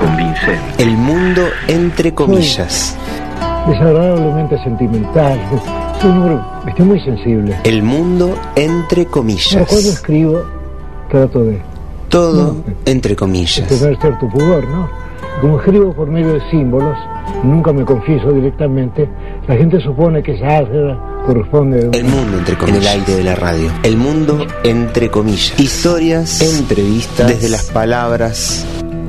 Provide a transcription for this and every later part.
convincente. El mundo entre comillas. Desagradablemente sentimental. Soy hombre estoy muy sensible. El mundo entre comillas. cuando escribo, trato de Todo No. entre comillas. tener cierto pudor, ¿no? Como escribo por medio de símbolos, nunca me confieso directamente, la gente supone que esa álgebra corresponde a El mundo entre comillas. En el aire de la radio. El mundo entre comillas. Historias, entrevistas, desde las palabras,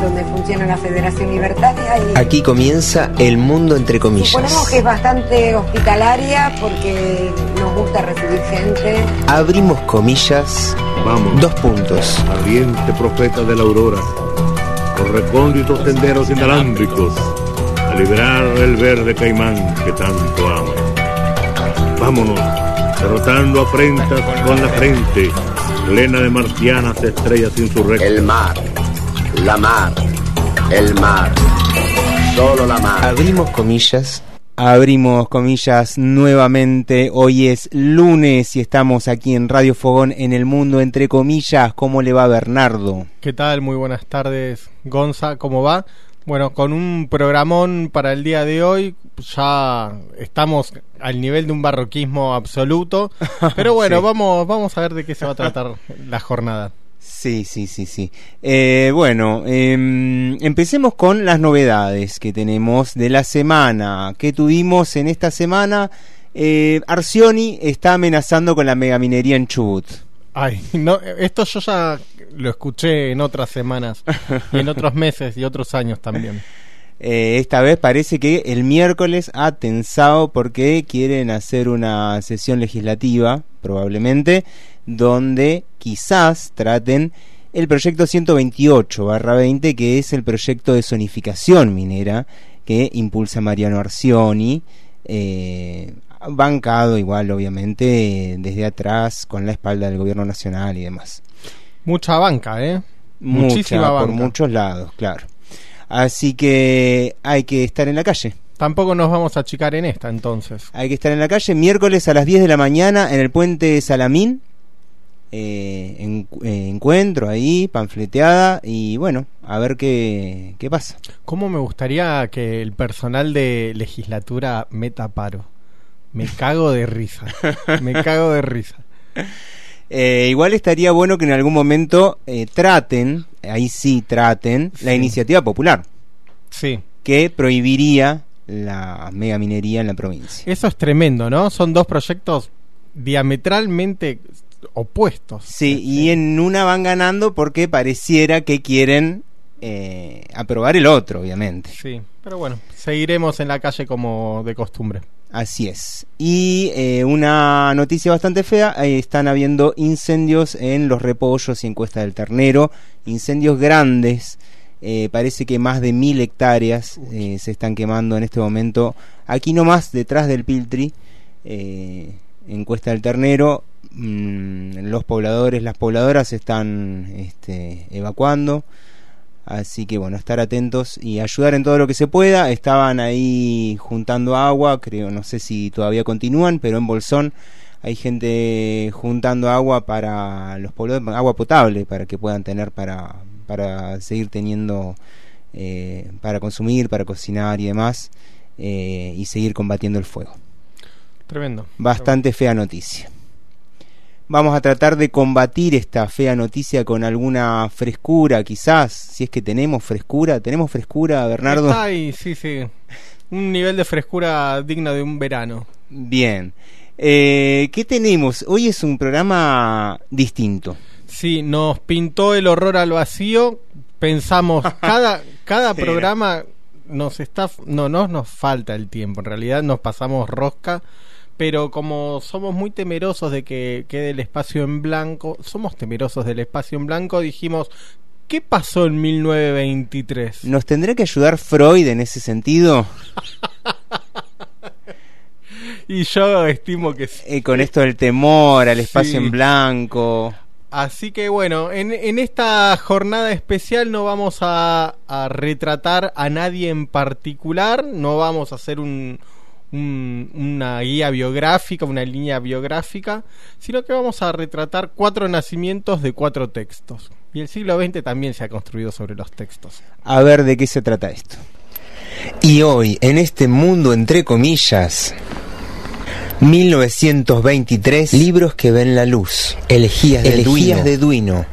donde funciona la Federación Libertaria y Aquí comienza el mundo entre comillas. suponemos que es bastante hospitalaria porque nos gusta recibir gente. Abrimos comillas, Vamos, dos puntos. ardiente profeta de la aurora, por recónditos senderos inalámbricos, a liberar el verde caimán que tanto amo. Vámonos, derrotando afrentas con la frente, plena de marcianas estrellas insurrectas. El mar, la mar, el mar, solo la mar. Abrimos comillas. Abrimos comillas nuevamente. Hoy es lunes y estamos aquí en Radio Fogón en el mundo entre comillas. ¿Cómo le va Bernardo? ¿Qué tal? Muy buenas tardes, Gonza. ¿Cómo va? Bueno, con un programón para el día de hoy, ya estamos al nivel de un barroquismo absoluto. Pero bueno, Sí. vamos, vamos a ver de qué se va a tratar la jornada. Sí, sí, sí, sí. Eh, bueno, em, empecemos con las novedades que tenemos de la semana. ¿Qué tuvimos en esta semana? Eh, Arcioni está amenazando con la megaminería en Chubut. Ay, no, esto yo ya lo escuché en otras semanas, y en otros meses y otros años también. Eh, esta vez parece que el miércoles ha tensado porque quieren hacer una sesión legislativa, probablemente, donde quizás traten el proyecto 128-20, que es el proyecto de zonificación minera que impulsa Mariano Arcioni, eh, bancado igual, obviamente, desde atrás, con la espalda del gobierno nacional y demás. Mucha banca, ¿eh? Mucha, Muchísima por banca. muchos lados, claro. Así que hay que estar en la calle. Tampoco nos vamos a achicar en esta entonces. Hay que estar en la calle miércoles a las 10 de la mañana en el puente Salamín. Eh, en- eh, encuentro ahí, panfleteada y bueno, a ver qué, qué pasa. ¿Cómo me gustaría que el personal de legislatura meta paro? Me cago de risa. Me cago de risa. Eh, igual estaría bueno que en algún momento traten, ahí sí traten, la iniciativa popular, Sí. que prohibiría la megaminería en la provincia. Eso es tremendo, ¿no? Son dos proyectos diametralmente opuestos. Sí, y en una van ganando porque pareciera que quieren eh, aprobar el otro, obviamente. Sí, pero bueno, seguiremos en la calle como de costumbre. Así es. Y eh, una noticia bastante fea, eh, están habiendo incendios en los repollos y en Cuesta del Ternero, incendios grandes, eh, parece que más de mil hectáreas eh, se están quemando en este momento, aquí nomás detrás del Piltri, eh, en Cuesta del Ternero, mm, los pobladores, las pobladoras están este, evacuando. Así que bueno, estar atentos y ayudar en todo lo que se pueda. Estaban ahí juntando agua, creo, no sé si todavía continúan, pero en Bolsón hay gente juntando agua para los pobladores, agua potable para que puedan tener para, para seguir teniendo, eh, para consumir, para cocinar y demás, eh, y seguir combatiendo el fuego. Tremendo. Bastante fea noticia. Vamos a tratar de combatir esta fea noticia con alguna frescura, quizás, si es que tenemos frescura. ¿Tenemos frescura, Bernardo? Está ahí, sí, sí. Un nivel de frescura digno de un verano. Bien. Eh, ¿Qué tenemos? Hoy es un programa distinto. Sí, nos pintó el horror al vacío. Pensamos, cada, cada Sí. programa nos está. No, no nos falta el tiempo. En realidad nos pasamos rosca. Pero como somos muy temerosos de que quede el espacio en blanco, somos temerosos del espacio en blanco, dijimos, ¿qué pasó en 1923? ¿Nos tendrá que ayudar Freud en ese sentido? Y yo estimo que sí. Eh, con esto del temor al espacio Sí. en blanco. Así que bueno, en, en esta jornada especial no vamos a, a retratar a nadie en particular, no vamos a hacer un, un- una guía biográfica, una línea biográfica, sino que vamos a retratar cuatro nacimientos de cuatro textos. Y el siglo XX también se ha construido sobre los textos. A ver de qué se trata esto. Y hoy, en este mundo entre comillas, 1923, libros que ven la luz, elegías de, Elegías de Duino,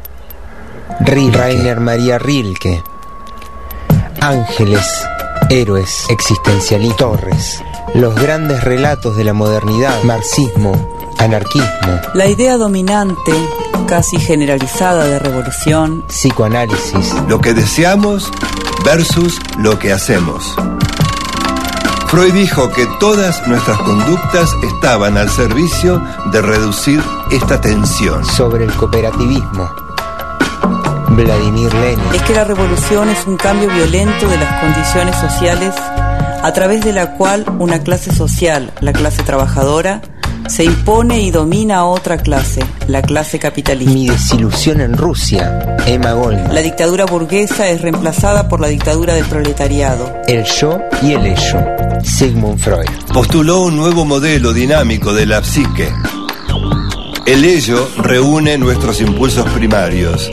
Rilke, Rainer María Rilke, Ángeles, héroes, existencialistas, torres, los grandes relatos de la modernidad, marxismo, anarquismo, La idea dominante, casi generalizada de revolución, psicoanálisis, Lo que deseamos versus lo que hacemos. Freud dijo que todas nuestras conductas estaban al servicio de reducir esta tensión. sobre el cooperativismo, Vladimir Lenin, es que la revolución es un cambio violento de las condiciones sociales a través de la cual una clase social, la clase trabajadora, se impone y domina a otra clase, la clase capitalista. Mi desilusión en Rusia, Emma Goldman. La dictadura burguesa es reemplazada por la dictadura del proletariado. El yo y el ello, Sigmund Freud. Postuló un nuevo modelo dinámico de la psique. El ello reúne nuestros impulsos primarios.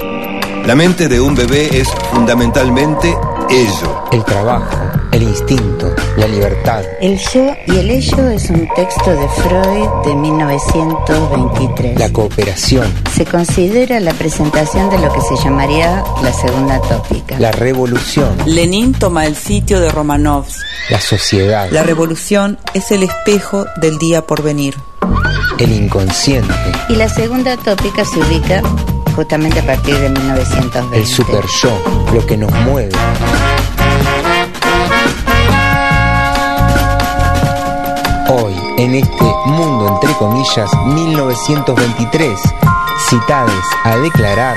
La mente de un bebé es fundamentalmente ello. El trabajo, el instinto, la libertad. El yo y el ello es un texto de Freud de 1923. La cooperación, Se considera la presentación de lo que se llamaría la segunda tópica. la revolución, Lenin toma el sitio de Romanovs. la sociedad, La revolución es el espejo del día por venir. el inconsciente, Y la segunda tópica se ubica justamente a partir de 1920. el super yo, lo que nos mueve. Hoy, en este mundo entre comillas 1923, citades a declarar.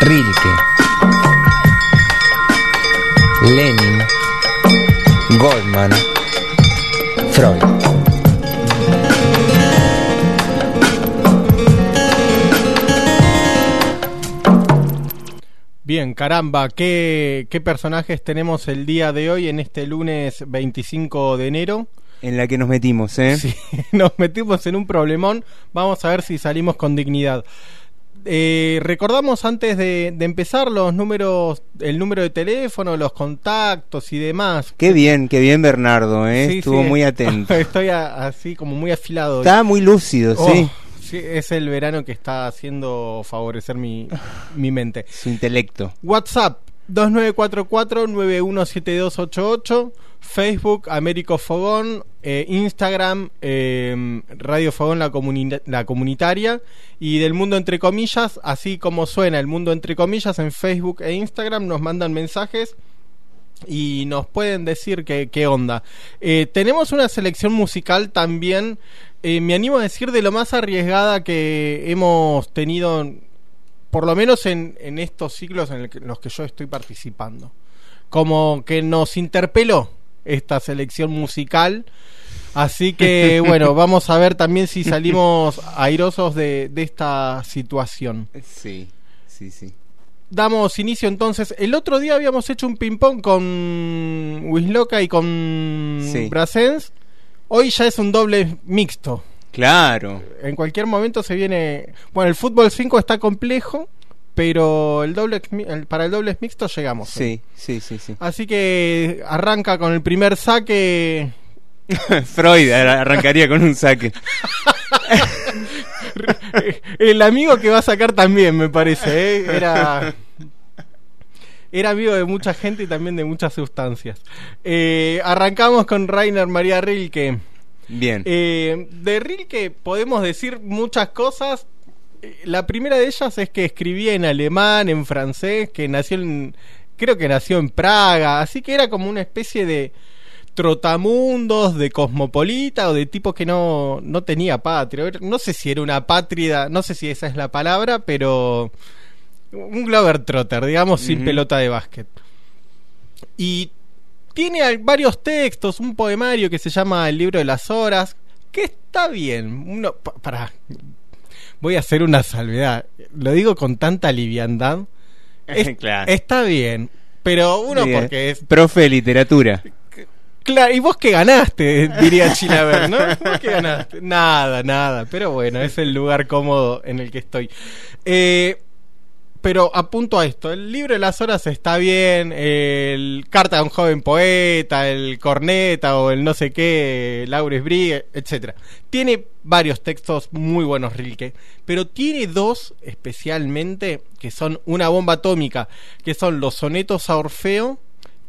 Rilke, Lenin, Goldman, Freud. Bien, caramba, ¿qué, ¿qué personajes tenemos el día de hoy en este lunes 25 de enero? En la que nos metimos, ¿eh? Sí, nos metimos en un problemón. Vamos a ver si salimos con dignidad. Eh, recordamos antes de, de empezar los números, el número de teléfono, los contactos y demás. Qué bien, qué bien Bernardo, ¿eh? Sí, Estuvo sí, muy atento. Estoy a- así como muy afilado. Está muy lúcido, Oh, sí. Sí, es el verano que está haciendo favorecer mi, mi mente. Su intelecto. WhatsApp 2944-917288, Facebook Américo Fogón, eh, Instagram eh, Radio Fogón la, comuni- la comunitaria y del mundo entre comillas, así como suena el mundo entre comillas en Facebook e Instagram nos mandan mensajes y nos pueden decir qué, qué onda. Eh, tenemos una selección musical también, eh, me animo a decir, de lo más arriesgada que hemos tenido, por lo menos en, en estos ciclos en, el que- en los que yo estoy participando. Como que nos interpeló esta selección musical. Así que bueno, vamos a ver también si salimos airosos de, de esta situación. Sí, sí, sí. Damos inicio entonces. El otro día habíamos hecho un ping-pong con Wisloca y con Sí. Brassens. Hoy ya es un doble mixto. Claro. En cualquier momento se viene. Bueno, el fútbol 5 está complejo, pero el doble el- para el doble mixto llegamos. Sí, sí, sí, sí. Así que arranca con el primer saque. Freud ar- arrancaría con un saque. El amigo que va a sacar también, me parece. ¿eh? Era. Era amigo de mucha gente y también de muchas sustancias. Eh, arrancamos con Rainer María Rilke. Bien. Eh, de Rilke podemos decir muchas cosas. La primera de ellas es que escribía en alemán, en francés, que nació en, creo que nació en Praga, así que era como una especie de trotamundos, de cosmopolita o de tipo que no, no tenía patria. No sé si era una patria, no sé si esa es la palabra, pero un Glover Trotter, digamos, sin pelota de básquet. Y tiene varios textos, un poemario que se llama El libro de las horas, que está bien. Uno, pa- para, voy a hacer una salvedad. Lo digo con tanta liviandad. Es- Claro. Está bien, pero uno porque es Profe de literatura. Claro, y vos que ganaste, diría Chilaver, ¿no? ¿Vos que ganaste? Nada, nada. Pero bueno, es el lugar cómodo en el que estoy. Eh, pero apunto a esto: el libro de las horas está bien, el Carta de un joven poeta, el Corneta o el no sé qué, Laures Brie, etcétera. Tiene varios textos muy buenos, Rilke, pero tiene dos especialmente que son una bomba atómica, que son los sonetos a Orfeo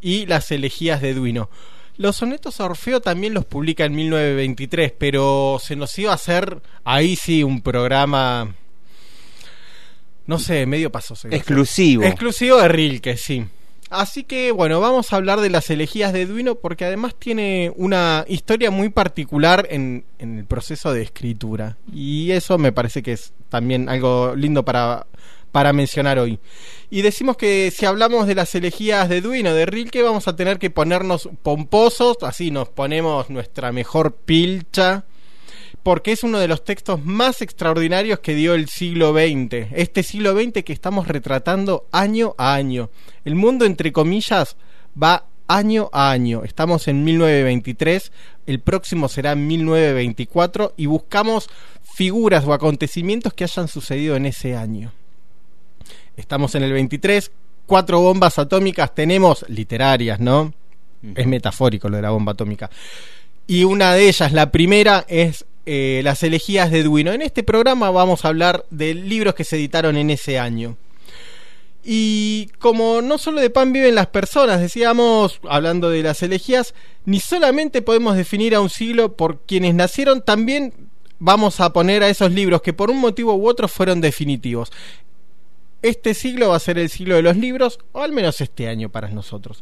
y las elegías de Duino. Los sonetos a Orfeo también los publica en 1923, pero se nos iba a hacer ahí sí un programa, no sé, medio paso. Exclusivo. Exclusivo de Rilke, sí. Así que bueno, vamos a hablar de las elegías de Duino porque además tiene una historia muy particular en, en el proceso de escritura. Y eso me parece que es también algo lindo para, para mencionar hoy. Y decimos que si hablamos de las elegías de Duino, de Rilke, vamos a tener que ponernos pomposos, así nos ponemos nuestra mejor pilcha, porque es uno de los textos más extraordinarios que dio el siglo XX. Este siglo XX que estamos retratando año a año. El mundo, entre comillas, va año a año. Estamos en 1923, el próximo será en 1924 y buscamos figuras o acontecimientos que hayan sucedido en ese año. Estamos en el 23, cuatro bombas atómicas tenemos, literarias, ¿no? Es metafórico lo de la bomba atómica. Y una de ellas, la primera, es eh, Las elegías de Duino. En este programa vamos a hablar de libros que se editaron en ese año. Y como no solo de pan viven las personas, decíamos, hablando de las elegías, ni solamente podemos definir a un siglo por quienes nacieron, también vamos a poner a esos libros que por un motivo u otro fueron definitivos. Este siglo va a ser el siglo de los libros, o al menos este año para nosotros.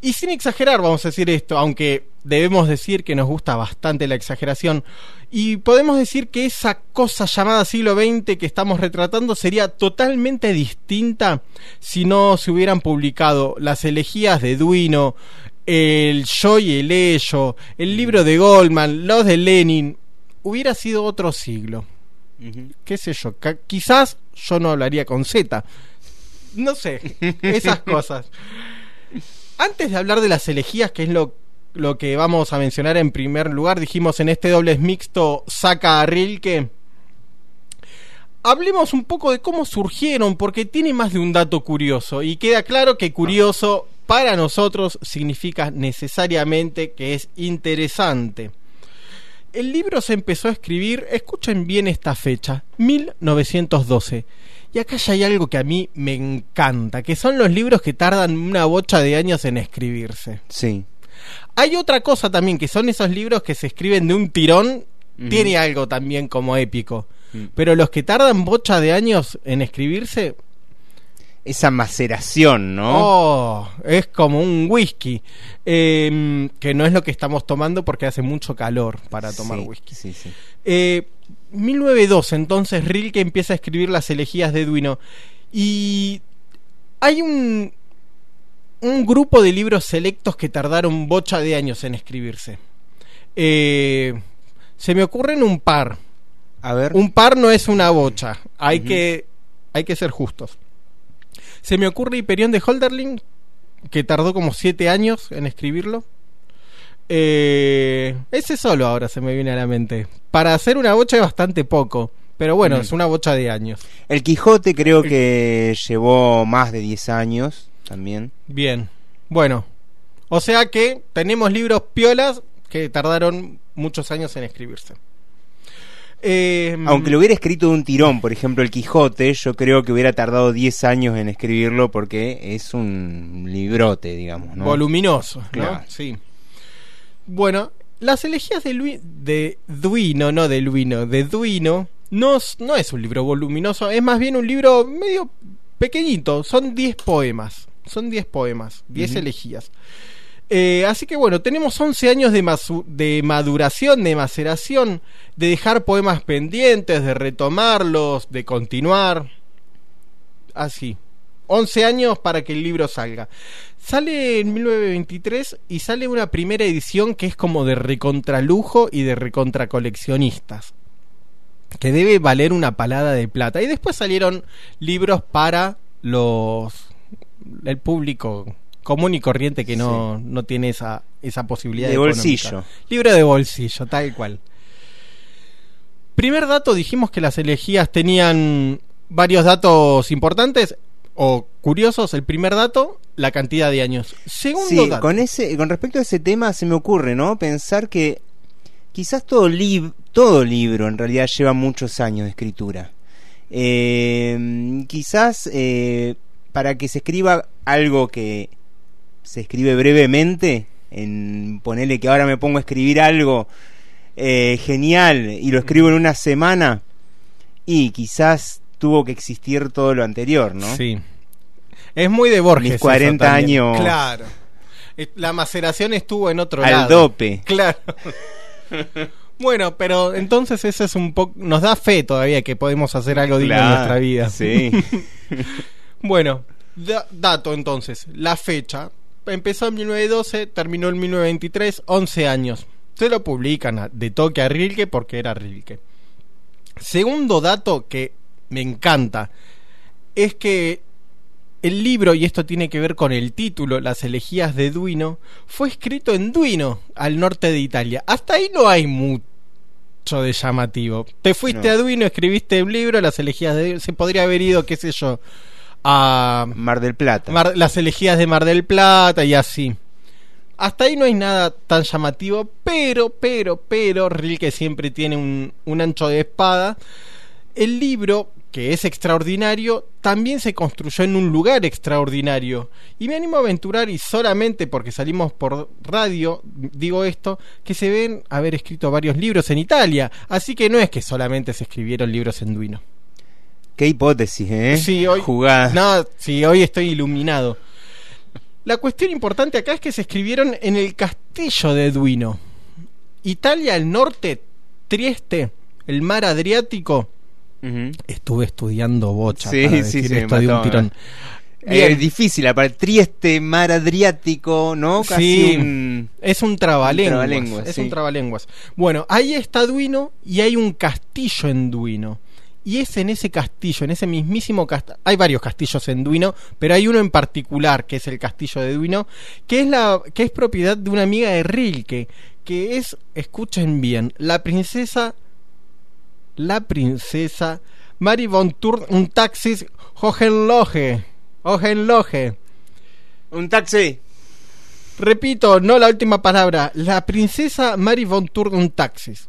Y sin exagerar, vamos a decir esto, aunque debemos decir que nos gusta bastante la exageración, y podemos decir que esa cosa llamada siglo XX que estamos retratando sería totalmente distinta si no se hubieran publicado las elegías de Duino, el Yo y el Ello, el libro de Goldman, los de Lenin, hubiera sido otro siglo. ¿Qué sé yo? quizás yo no hablaría con Z. No sé, esas cosas. Antes de hablar de las elegías, que es lo, lo que vamos a mencionar en primer lugar, dijimos en este dobles mixto saca a Rilke. Hablemos un poco de cómo surgieron, porque tiene más de un dato curioso. Y queda claro que curioso para nosotros significa necesariamente que es interesante. El libro se empezó a escribir, escuchen bien esta fecha, 1912. Y acá ya hay algo que a mí me encanta, que son los libros que tardan una bocha de años en escribirse. Sí. Hay otra cosa también, que son esos libros que se escriben de un tirón, tiene algo también como épico. Mm. Pero los que tardan bocha de años en escribirse, Esa maceración, ¿no? Oh, es como un whisky. Eh, que no es lo que estamos tomando porque hace mucho calor para tomar Sí, whisky. Sí, sí. Eh, 1902, entonces Rilke empieza a escribir las elegías de Duino. Y hay un, un grupo de libros selectos que tardaron bocha de años en escribirse. Eh, se me ocurren un par. A ver. Un par no es una bocha. Hay, que, hay que ser justos. Se me ocurre Hiperión de Holderlin, que tardó como siete años en escribirlo. Eh, ese solo ahora se me viene a la mente. Para hacer una bocha es bastante poco. Pero bueno, Mm. es una bocha de años. El Quijote creo que llevó más de 10 años también. Bien. Bueno. O sea que tenemos libros piolas que tardaron muchos años en escribirse. Eh, Aunque lo hubiera escrito de un tirón, por ejemplo, el Quijote, yo creo que hubiera tardado 10 años en escribirlo porque es un librote, digamos, ¿no? voluminoso, ¿no? Claro. Sí. Bueno, Las elegías de, Lui- de Duino, no de Luino, de Duino, no, es- no es un libro voluminoso, es más bien un libro medio pequeñito. Son 10 poemas. Son 10 poemas, 10 Ujú. elegías. Eh, así que bueno, tenemos 11 años de, maduración, de maceración, de dejar poemas pendientes, de retomarlos, de continuar. Así. 11 años para que el libro salga. Sale en 1923 y sale una primera edición que es como de recontralujo y de recontracoleccionistas. Que debe valer una palada de plata. Y después salieron libros para los el público común y corriente que no, no tiene esa, esa posibilidad De económica. bolsillo. Libro de bolsillo, tal cual. Primer dato, dijimos que las elegías tenían varios datos importantes o curiosos. El primer dato, la cantidad de años. Segundo Sí, dato. con ese, con respecto a ese tema se me ocurre, ¿no? Pensar que quizás todo lib- todo libro en realidad lleva muchos años de escritura. Eh, quizás eh, para que se escriba algo que se escribe brevemente, en ponerle que ahora me pongo a escribir algo eh, genial y lo escribo en una semana, y quizás tuvo que existir todo lo anterior, ¿no? Sí. Es muy de Borges. Mis 40 eso también. años. Claro. La maceración estuvo en otro Al lado. dope. Claro. bueno, pero entonces ese es un poco. Nos da fe todavía que podemos hacer algo digno en nuestra vida. sí. bueno, da- dato entonces. La fecha. Empezó en 1912, terminó en 1923, 11 años. Se lo publican de toque a Rilke porque era Rilke. Segundo dato que me encanta es que el libro, y esto tiene que ver con el título, Las elegías de Duino, fue escrito en Duino, al norte de Italia. Hasta ahí no hay mucho de llamativo. Te fuiste No. a Duino, escribiste un libro, Las elegías de Duino. Se podría haber ido, qué sé yo, a Mar del Plata. Mar- las elegías de Mar del Plata y así. Hasta ahí no hay nada tan llamativo, pero, pero, pero, Rilke siempre tiene un, un ancho de espada. El libro, que es extraordinario, también se construyó en un lugar extraordinario. Y me animo a aventurar, y solamente porque salimos por radio, digo esto, que se ven haber escrito varios libros en Italia. Así que no es que solamente se escribieron libros en Duino. Qué hipótesis, ¿eh? Sí, hoy, Jugada. No, sí, hoy estoy iluminado. La cuestión importante acá es que se escribieron en el castillo de Duino. Italia, el norte, Trieste, el mar Adriático. Estuve estudiando bocha Sí, para sí, decir sí, esto de un tirón. Eh, difícil, aparte Trieste, mar Adriático, ¿no? Casi Sí, un- es un trabalenguas. es sí. un trabalenguas. Bueno, ahí está Duino y hay un castillo en Duino. Y es en ese castillo, en ese mismísimo castillo. Hay varios castillos en Duino, pero hay uno en particular que es el castillo de Duino, que es la que es propiedad de una amiga de Rilke, que es, escuchen bien, la princesa la princesa Mary von Tur un taxis Hohenlohe. Hohenlohe. Un taxi. Repito, no la última palabra. La princesa Mary von Turn Taxis.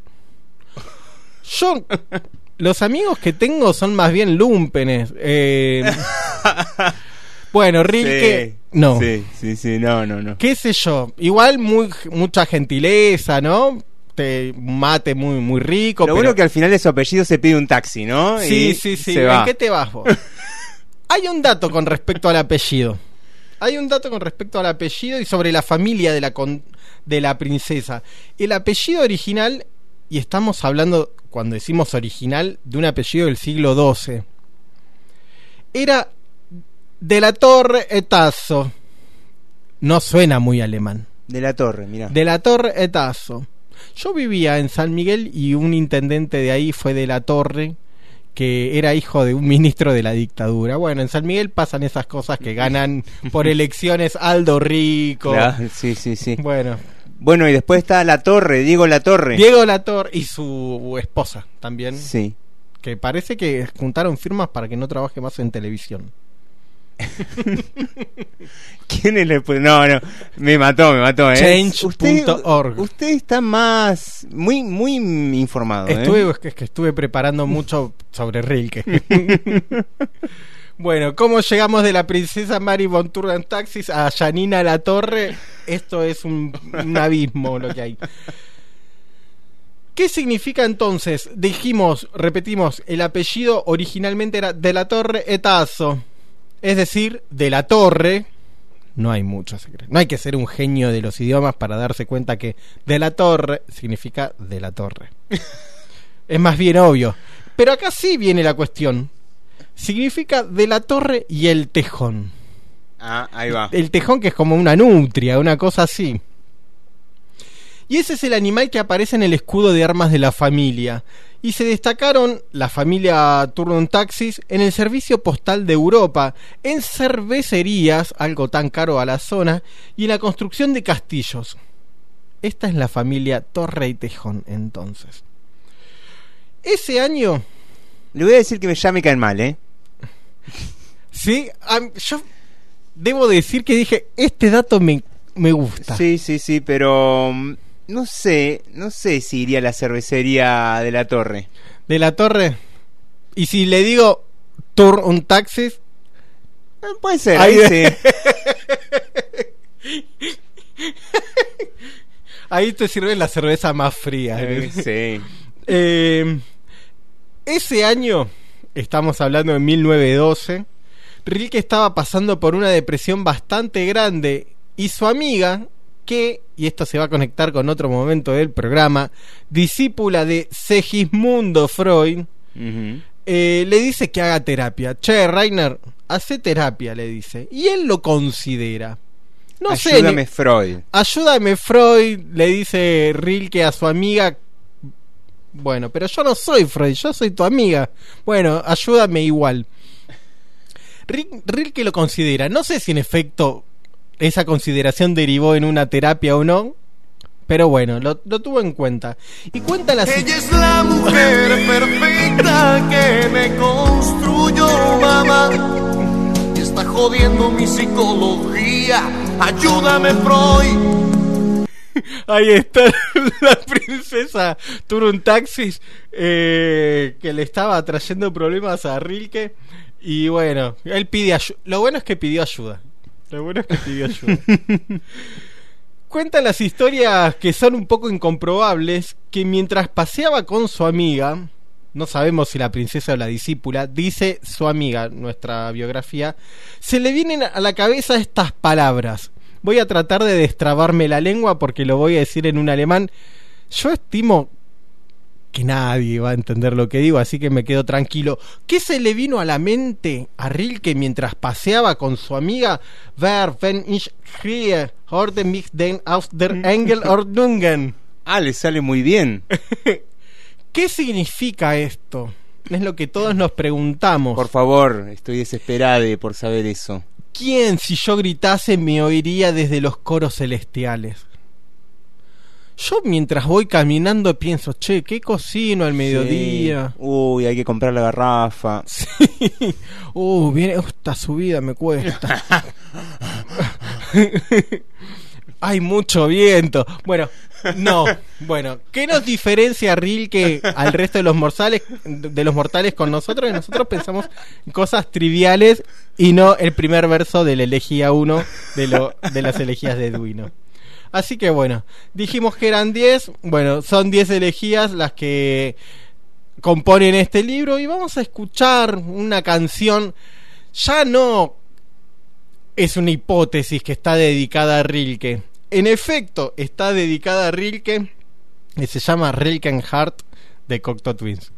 Yo. Los amigos que tengo son más bien lumpenes. Eh, bueno, Rilke. Sí, no. Sí, sí, sí, no, no, no. ¿Qué sé yo? Igual muy, mucha gentileza, ¿no? Te, mate muy, muy rico. Lo pero- bueno que al final de su apellido se pide un taxi, ¿no? Sí, Y sí, sí. ¿En va. qué te vas vos? Hay un dato con respecto al apellido. Hay un dato con respecto al apellido y sobre la familia de la, con- de la princesa. El apellido original, y estamos hablando, cuando decimos original, de un apellido del siglo XII, era de la Torre Etazo. No suena muy alemán. De la torre, mira. De la Torre Etazo. Yo vivía en San Miguel y un intendente de ahí fue de la Torre, que era hijo de un ministro de la dictadura. Bueno, en San Miguel pasan esas cosas que ganan por elecciones Aldo Rico. Claro, sí, sí, sí. Bueno, Bueno, y después está La Torre, Diego La Torre. Diego Latorre y su esposa también, Sí. que parece que juntaron firmas para que no trabaje más en televisión. ¿Quién es el.? No, no. Me mató, me mató, ¿eh? Change.org. Usted, usted está más. Muy, muy informado. ¿eh? Estuve, es que estuve preparando mucho sobre Rilke. bueno, ¿cómo llegamos de la princesa Mary von Turgan Taxis a Janina La Torre? Esto es un, un abismo lo que hay. ¿Qué significa entonces? Dijimos, repetimos, el apellido originalmente era de la Torre Etazo. Es decir, de la Torre. No hay mucho secreto. No hay que ser un genio de los idiomas para darse cuenta que de la Torre significa de la Torre. es más bien obvio. Pero acá sí viene la cuestión. Significa de la Torre y el tejón. Ah, ahí va. El tejón que es como una nutria, una cosa así. Y ese es el animal que aparece en el escudo de armas de la familia. Y se destacaron la familia Turnon Taxis en el servicio postal de Europa, en cervecerías, algo tan caro a la zona, y en la construcción de castillos. Esta es la familia Torre y Tejón, entonces. Ese año. Le voy a decir que me llame caen mal, ¿eh? Sí, yo debo decir que dije, este dato me, me gusta. Sí, sí, sí, pero mm, no sé, no sé si iría a la cervecería de la torre. De la torre. Y si le digo Tour un taxis. puede ser, ahí, ahí ahí te sirve la cerveza más fría. Eh, sí. Eh, ese año, estamos hablando de 1912, Rilke estaba pasando por una depresión bastante grande y su amiga, que, y esto se va a conectar con otro momento del programa, discípula de Segismundo Freud, eh, le dice que haga terapia. Che, Rainer, hace terapia, le dice. Y él lo considera. No sé, Ayúdame, ni- Freud. Ayúdame, Freud, le dice Rilke a su amiga. Bueno, pero yo no soy Freud, yo soy tu amiga. Bueno, ayúdame igual. Ri- Rilke lo considera. No sé si en efecto esa consideración derivó en una terapia o no. Pero bueno, lo, lo tuvo en cuenta. Y cuenta la Ella es la mujer perfecta que me construyó mamá. Y está jodiendo mi psicología. Ayúdame, Freud. Ahí está la princesa Turun Taxis eh, que le estaba trayendo problemas a Rilke. Y bueno, él pide ayuda. Lo bueno es que pidió ayuda. Lo bueno es que pidió ayuda. Cuenta las historias que son un poco incomprobables que mientras paseaba con su amiga, no sabemos si la princesa o la discípula, dice su amiga, nuestra biografía, se le vienen a la cabeza estas palabras. Voy a tratar de destrabarme la lengua porque lo voy a decir en un alemán. Yo estimo que nadie va a entender lo que digo, así que me quedo tranquilo. ¿Qué se le vino a la mente a Rilke mientras paseaba con su amiga? Wer, wenn ich horde mich denn aus der Engelordnungen. Ah, le sale muy bien. ¿Qué significa esto? Es lo que todos nos preguntamos. Por favor, estoy desesperado por saber eso. ¿Quién, si yo gritase, me oiría desde los coros celestiales? Yo mientras voy caminando pienso, che, ¿qué cocino al mediodía? Sí. Uy, hay que comprar la garrafa. Uh, viene, uh, esta subida me cuesta. Hay mucho viento. Bueno, no. Bueno, ¿qué nos diferencia Rilke al resto de los mortales, de los mortales con nosotros? Que nosotros pensamos en cosas triviales y no el primer verso de la elegía 1 de, lo, de las elegías de Duino. Así que bueno, dijimos que eran 10. Bueno, son 10 elegías las que componen este libro y vamos a escuchar una canción. Ya no es una hipótesis que está dedicada a Rilke. En efecto, está dedicada a Rilke y se llama Rilke and Heart de Cocteau Twins.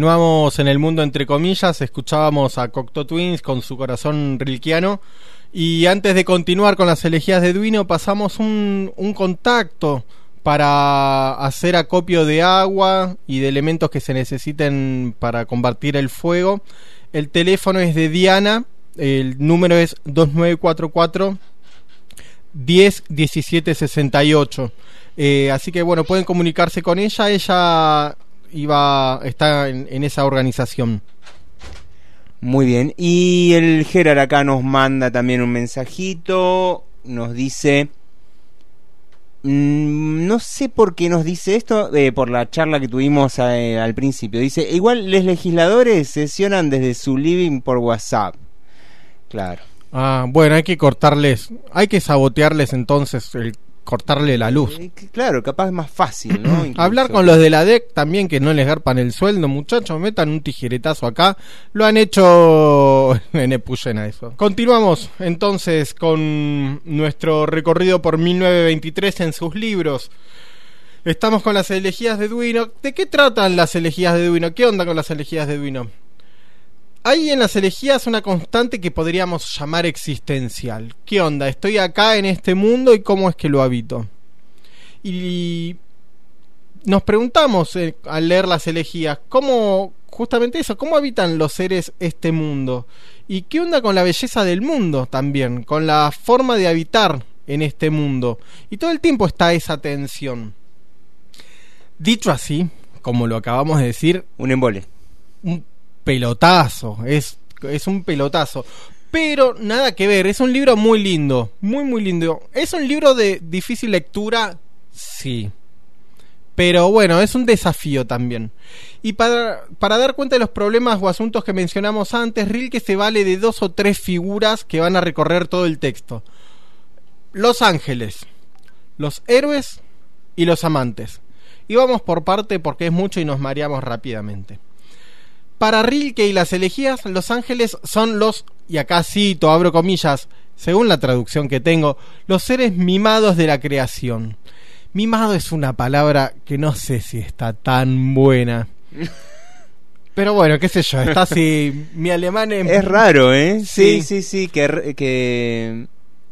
Continuamos en el mundo entre comillas, escuchábamos a Cocteau Twins con su corazón rilquiano y antes de continuar con las elegías de Duino pasamos un, contacto para hacer acopio de agua y de elementos que se necesiten para combatir el fuego. El teléfono es de Diana, el número es 2944 10 17 68. Eh, así que bueno, pueden comunicarse con ella. Ella iba está en, en esa organización. Muy bien. Y el Gerard acá nos manda también un mensajito. Nos dice. mm, no sé por qué nos dice esto, eh, por la charla que tuvimos eh, al principio. Dice, igual los legisladores sesionan desde su living por WhatsApp. Claro. Ah, bueno, hay que cortarles, hay que sabotearles entonces el cortarle la luz. Eh, Claro, capaz es más fácil, ¿no? Hablar con los de la DEC también que no les garpan el sueldo, muchachos, metan un tijeretazo acá. Lo han hecho en Epuyena eso. Continuamos entonces con nuestro recorrido por 1923 en sus libros. Estamos con las elegías de Duino. ¿De qué tratan las elegías de Duino? ¿Qué onda con las elegías de Duino? Hay en las elegías una constante que podríamos llamar existencial. ¿Qué onda? Estoy acá en este mundo y cómo es que lo habito. Y nos preguntamos eh, al leer las elegías, ¿cómo, justamente eso, cómo habitan los seres este mundo? ¿Y qué onda con la belleza del mundo también? Con la forma de habitar en este mundo. Y todo el tiempo está esa tensión. Dicho así, como lo acabamos de decir, Un embole. un pelotazo, es, es un pelotazo. Pero nada que ver, es un libro muy lindo, muy muy lindo. ¿Es un libro de difícil lectura? Sí. Pero bueno, es un desafío también. Y para, para dar cuenta de los problemas o asuntos que mencionamos antes, Rilke se vale de dos o tres figuras que van a recorrer todo el texto. Los ángeles, los héroes y los amantes. Y vamos por parte porque es mucho y nos mareamos rápidamente. Para Rilke y las elegías, los ángeles son los, y acá cito, abro comillas, según la traducción que tengo, los seres mimados de la creación. Mimado es una palabra que no sé si está tan buena. Pero bueno, qué sé yo, está así, mi alemán es... Es raro, ¿eh? Sí, Sí. sí, sí, que, que,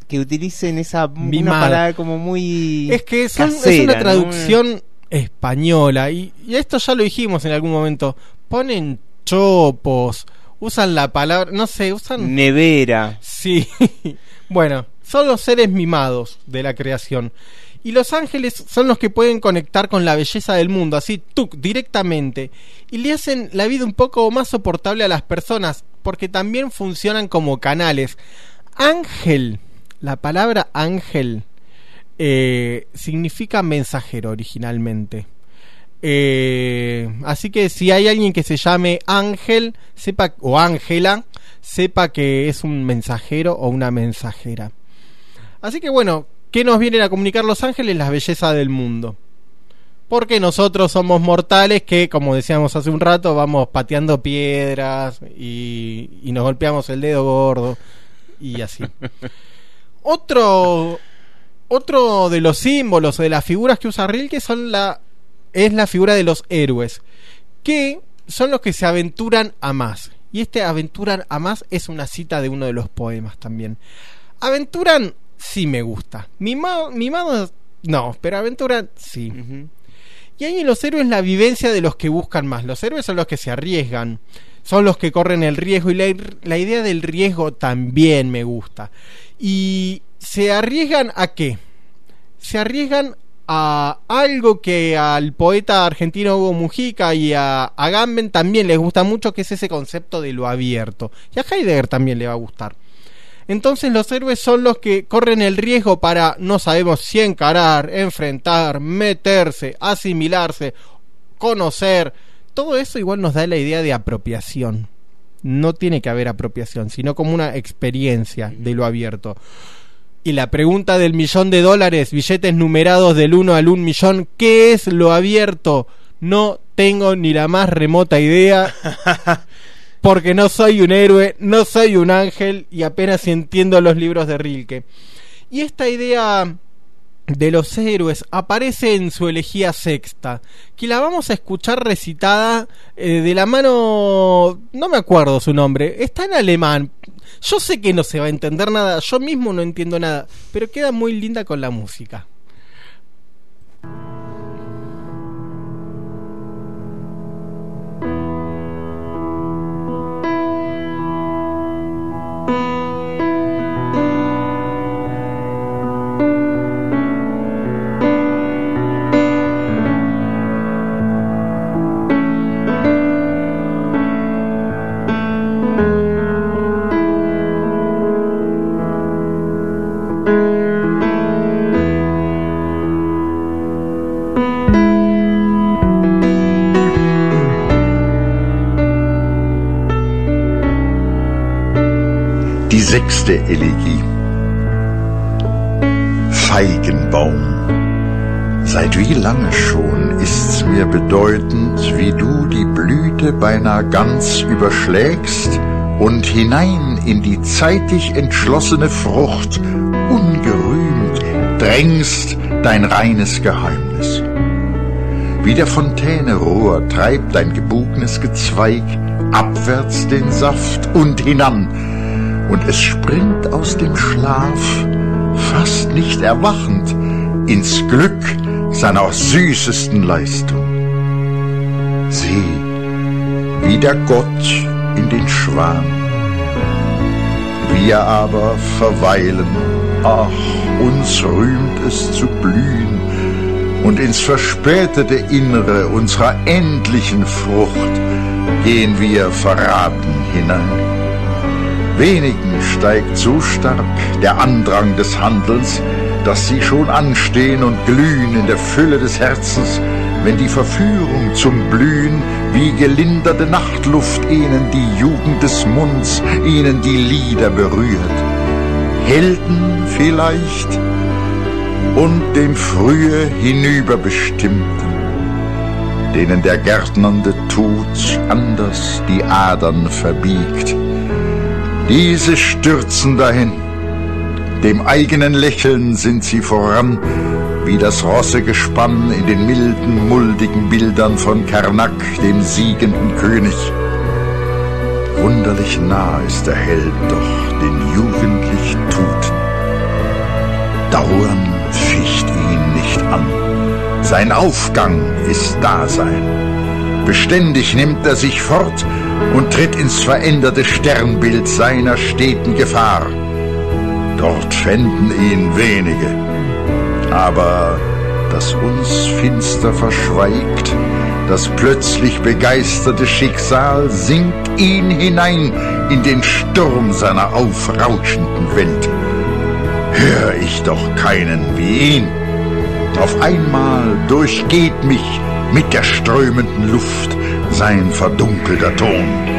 que utilicen esa una palabra como muy Es que son- es una ¿no? traducción española y, y esto ya lo dijimos en algún momento. Ponen chopos, usan la palabra, no sé, usan... nevera. Sí. bueno, son los seres mimados de la creación. Y los ángeles son los que pueden conectar con la belleza del mundo, así, tuc, directamente. Y le hacen la vida un poco más soportable a las personas, porque también funcionan como canales. Ángel, la palabra ángel, eh, significa mensajero originalmente. Eh, así que si hay alguien que se llame Ángel, sepa o Ángela, sepa que es un mensajero o una mensajera. Así que bueno, ¿qué nos vienen a comunicar los ángeles? La belleza del mundo. Porque nosotros somos mortales que, como decíamos hace un rato, vamos pateando piedras y, y nos golpeamos el dedo gordo y así. Otro, otro de los símbolos o de las figuras que usa Rilke son la, es la figura de los héroes, que son los que se aventuran a más. Y este aventuran a más es una cita de uno de los poemas también. Aventuran sí me gusta. Mimado, mimado no, pero aventuran sí. Y hay en los héroes la vivencia de los que buscan más. Los héroes son los que se arriesgan, son los que corren el riesgo y la, la idea del riesgo también me gusta. Y se arriesgan a qué? Se arriesgan a algo que al poeta argentino Hugo Mujica y a, a Gamben también les gusta mucho, que es ese concepto de lo abierto. Y a Heidegger también le va a gustar. Entonces los héroes son los que corren el riesgo para no sabemos si encarar, enfrentar, meterse, asimilarse, conocer. Todo eso igual nos da la idea de apropiación. No tiene que haber apropiación, sino como una experiencia de lo abierto. Y la pregunta del millón de dólares, billetes numerados del 1 al 1 millón, ¿qué es lo abierto? No tengo ni la más remota idea. porque no soy un héroe, no soy un ángel y apenas entiendo los libros de Rilke. Y esta idea de los héroes aparece en su elegía sexta, que la vamos a escuchar recitada eh, de la mano, no me acuerdo su nombre, está en alemán. Yo sé que no se va a entender nada, yo mismo no entiendo nada, pero queda muy linda con la música. Sechste Elegie. Feigenbaum. Seit wie lange schon ist's mir bedeutend, wie du die Blüte beinahe ganz überschlägst und hinein in die zeitig entschlossene Frucht ungerühmt drängst dein reines Geheimnis. Wie der Fontäne Rohr treibt dein gebugnes Gezweig abwärts den Saft und hinan, und es springt aus dem Schlaf, fast nicht erwachend, ins Glück seiner süßesten Leistung. Sieh, wie der Gott in den Schwan. Wir aber verweilen, ach, uns rühmt es zu blühen, und ins verspätete Innere unserer endlichen Frucht gehen wir verraten hinein. Wenigen steigt so stark der Andrang des Handelns, dass sie schon anstehen und glühen in der Fülle des Herzens, wenn die Verführung zum Blühen wie gelinderte Nachtluft ihnen die Jugend des Munds, ihnen die Lieder berührt. Helden vielleicht und dem frühe Hinüberbestimmten, denen der gärtnernde Tod anders die Adern verbiegt. Diese stürzen dahin. Dem eigenen Lächeln sind sie voran, wie das Rossegespann in den milden, muldigen Bildern von Karnak, dem siegenden König. Wunderlich nah ist der Held doch, den jugendlich tut. Dauern ficht ihn nicht an. Sein Aufgang ist Dasein. Beständig nimmt er sich fort und tritt ins veränderte Sternbild seiner steten Gefahr. Dort fänden ihn wenige, aber das uns finster verschweigt, das plötzlich begeisterte Schicksal sinkt ihn hinein in den Sturm seiner aufrauschenden Welt. Hör ich doch keinen wie ihn. Auf einmal durchgeht mich mit der strömenden Luft sein verdunkelter Ton.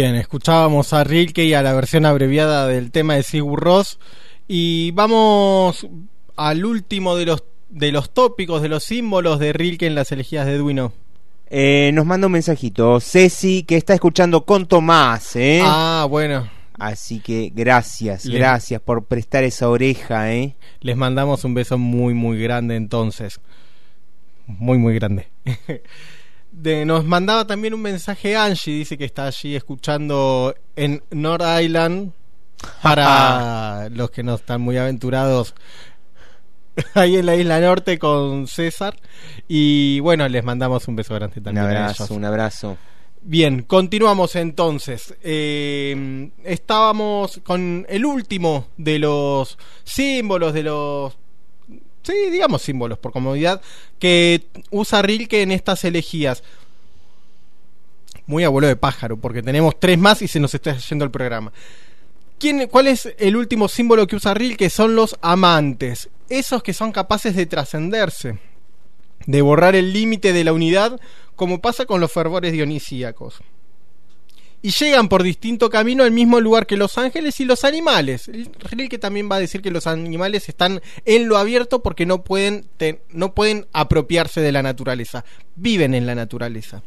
Bien, escuchábamos a Rilke y a la versión abreviada del tema de Sigur Ross. Y vamos al último de los, de los tópicos, de los símbolos de Rilke en las elegías de Duino. Eh, nos manda un mensajito, Ceci, que está escuchando con Tomás, ¿eh? Ah, bueno. Así que gracias, gracias por prestar esa oreja, ¿eh? Les mandamos un beso muy, muy grande entonces. Muy, muy grande. De- nos mandaba también un mensaje Angie, dice que está allí escuchando en North Island. Para los que no están muy aventurados ahí en la isla norte con César. Y bueno, les mandamos un beso grande Un también. a abrazo, ellos. un abrazo. Bien, continuamos entonces. Eh, estábamos con el último de los símbolos, de los... Sí, digamos símbolos por comodidad, que usa Rilke en estas elegías. Muy abuelo de pájaro, porque tenemos tres más y se nos está yendo el programa. ¿Quién, ¿Cuál es el último símbolo que usa Rilke? Son los amantes. Esos que son capaces de trascenderse, de borrar el límite de la unidad, como pasa con los fervores dionisíacos. Y llegan por distinto camino al mismo lugar que los ángeles y los animales. Rilke también va a decir que los animales están en lo abierto porque no pueden, te- no pueden apropiarse de la naturaleza. Viven en la naturaleza.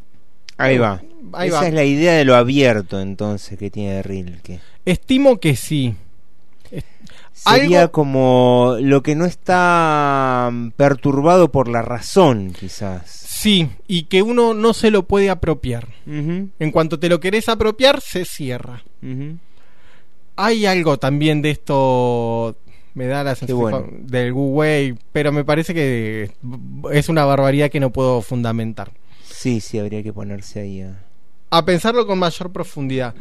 Ahí va. Ahí Esa va. es la idea de lo abierto entonces que tiene Rilke. Estimo que sí. Sería Algo- como lo que no está mm, perturbado por la razón, quizás. Sí, y que uno no se lo puede apropiar. En cuanto te lo querés apropiar, se cierra. Hay algo también de esto, me da la sensación bueno. del Wei, pero me parece que es una barbaridad que no puedo fundamentar. Sí, sí, habría que ponerse ahí a... A pensarlo con mayor profundidad.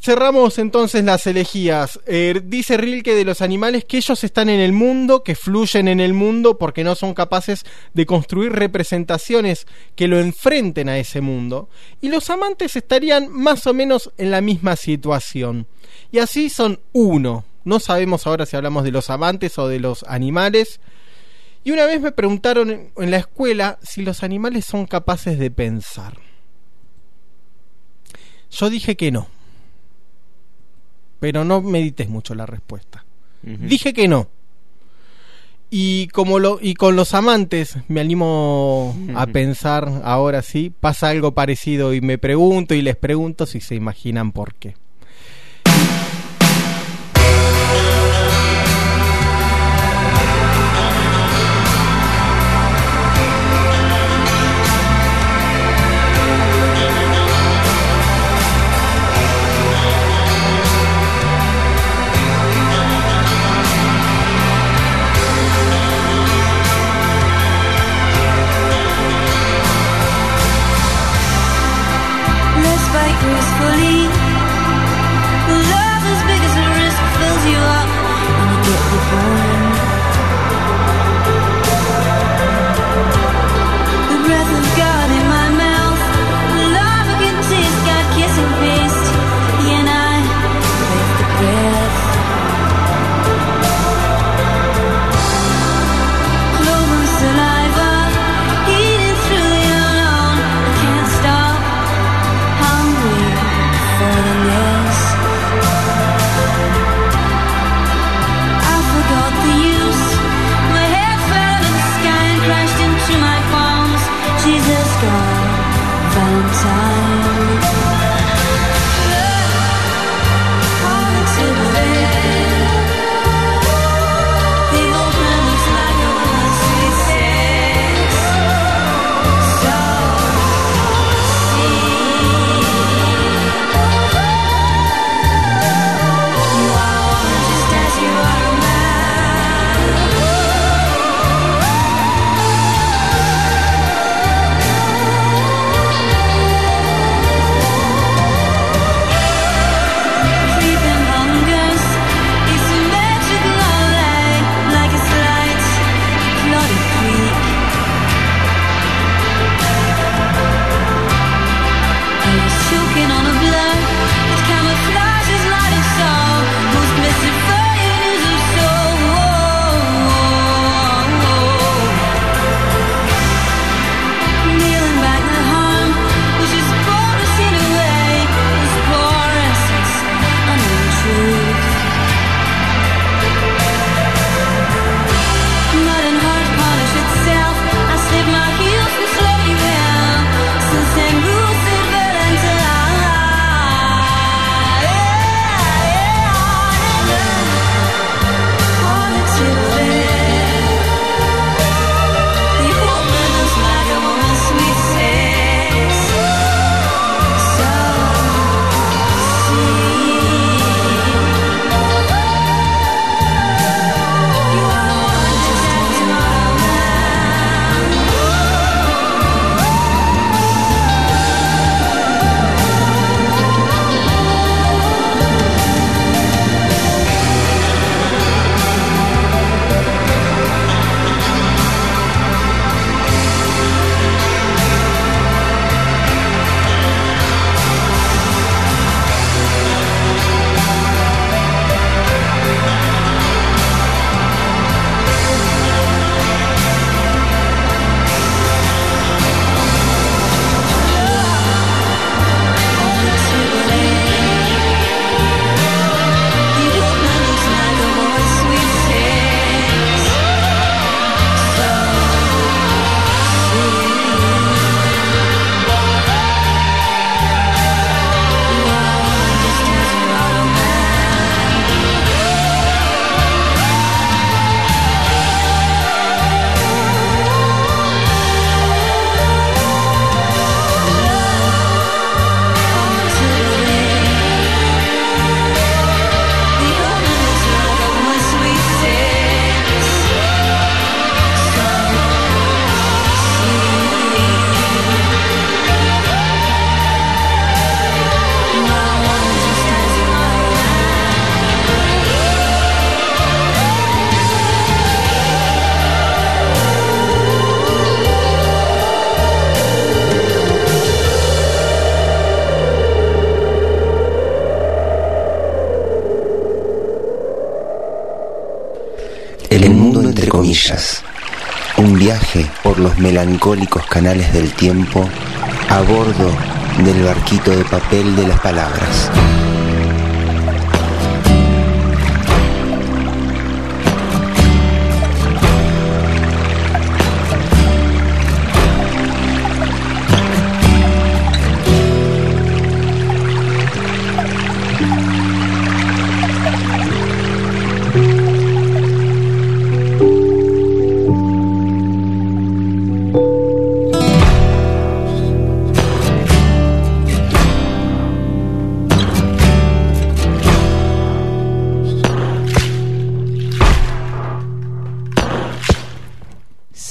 Cerramos entonces las elegías. Eh, dice Rilke de los animales que ellos están en el mundo, que fluyen en el mundo porque no son capaces de construir representaciones que lo enfrenten a ese mundo. Y los amantes estarían más o menos en la misma situación. Y así son uno. No sabemos ahora si hablamos de los amantes o de los animales. Y una vez me preguntaron en- en la escuela si los animales son capaces de pensar. Yo dije que no. Pero no medites mucho la respuesta. Dije que no. Y como lo y con los amantes me animo a pensar ahora sí, pasa algo parecido y me pregunto y les pregunto si se imaginan por qué. Un viaje por los melancólicos canales del tiempo a bordo del barquito de papel de las palabras.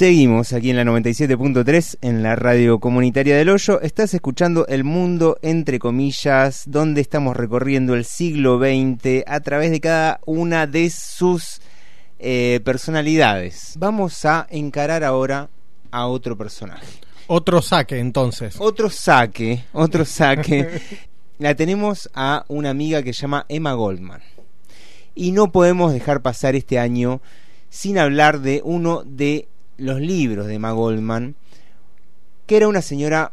Seguimos aquí en la 97.3 en la radio comunitaria del Hoyo. Estás escuchando El Mundo entre comillas, donde estamos recorriendo el siglo XX a través de cada una de sus eh, personalidades. Vamos a encarar ahora a otro personaje. Otro saque, entonces. Otro saque, otro saque. la tenemos a una amiga que se llama Emma Goldman. Y no podemos dejar pasar este año sin hablar de uno de los libros de Emma Goldman, que era una señora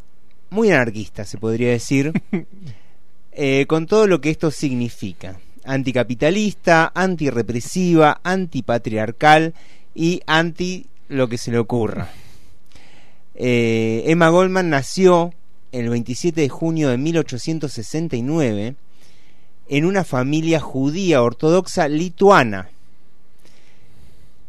muy anarquista, se podría decir, eh, con todo lo que esto significa. Anticapitalista, antirrepresiva, antipatriarcal y anti lo que se le ocurra. Eh, Emma Goldman nació el 27 de junio de 1869 en una familia judía ortodoxa lituana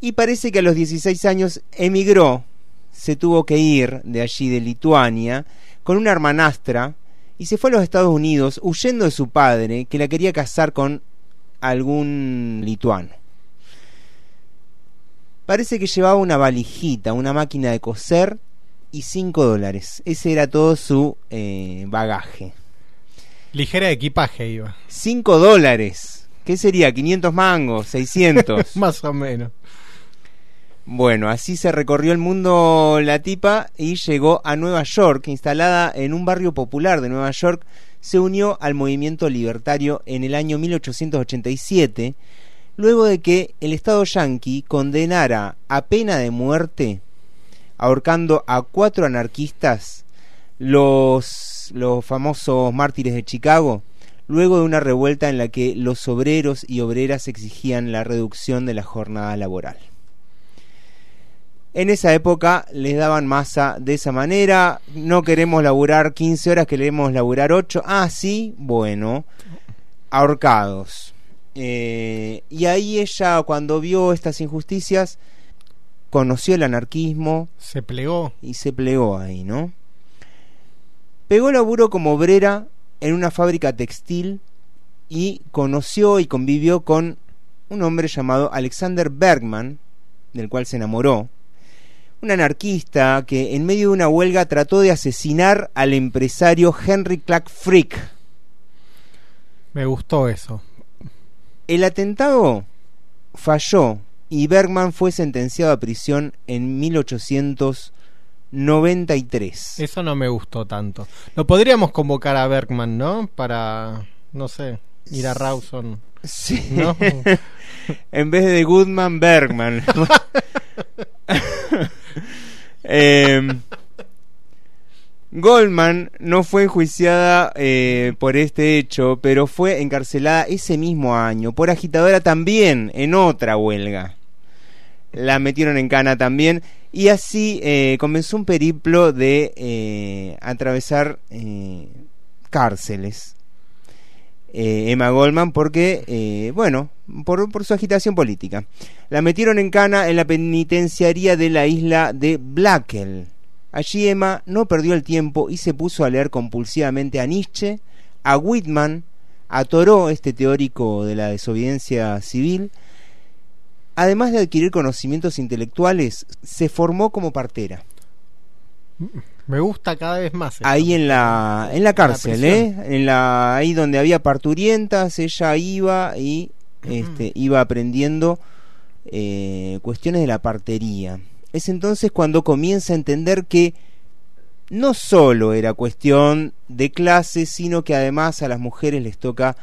y parece que a los 16 años emigró, se tuvo que ir de allí, de Lituania, con una hermanastra y se fue a los Estados Unidos huyendo de su padre que la quería casar con algún lituano. Parece que llevaba una valijita, una máquina de coser y 5 dólares. Ese era todo su eh, bagaje. Ligera de equipaje iba. 5 dólares. ¿Qué sería? ¿500 mangos? ¿600? Más o menos. Bueno, así se recorrió el mundo la tipa y llegó a Nueva York, instalada en un barrio popular de Nueva York, se unió al movimiento libertario en el año 1887, luego de que el Estado yanqui condenara a pena de muerte, ahorcando a cuatro anarquistas, los, los famosos mártires de Chicago, luego de una revuelta en la que los obreros y obreras exigían la reducción de la jornada laboral. En esa época les daban masa de esa manera. No queremos laburar 15 horas, queremos laburar 8. Ah, sí, bueno. Ahorcados. Eh, y ahí ella, cuando vio estas injusticias, conoció el anarquismo. Se plegó. Y se plegó ahí, ¿no? Pegó laburo como obrera en una fábrica textil y conoció y convivió con un hombre llamado Alexander Bergman, del cual se enamoró un anarquista que en medio de una huelga trató de asesinar al empresario Henry Clark Frick. Me gustó eso. El atentado falló y Bergman fue sentenciado a prisión en 1893. Eso no me gustó tanto. Lo podríamos convocar a Bergman, ¿no? Para, no sé, ir a Rawson. Sí. ¿no? en vez de Goodman, Bergman. Eh, Goldman no fue enjuiciada eh, por este hecho, pero fue encarcelada ese mismo año por agitadora también en otra huelga. La metieron en cana también y así eh, comenzó un periplo de eh, atravesar cárceles. Emma Goldman porque, bueno, por, su agitación política. La metieron en cana en la penitenciaría de la isla de Blackwell. Allí Emma no perdió el tiempo y se puso a leer compulsivamente a Nietzsche, a Whitman, a Thoreau, este teórico de la desobediencia civil. Además de adquirir conocimientos intelectuales, se formó como partera. Me gusta cada vez más. Ahí en la en la cárcel, ¿eh? En la ahí donde había parturientas, ella iba y este, iba aprendiendo eh, cuestiones de la partería. Es entonces cuando comienza a entender que no solo era cuestión de clase, sino que además a las mujeres les toca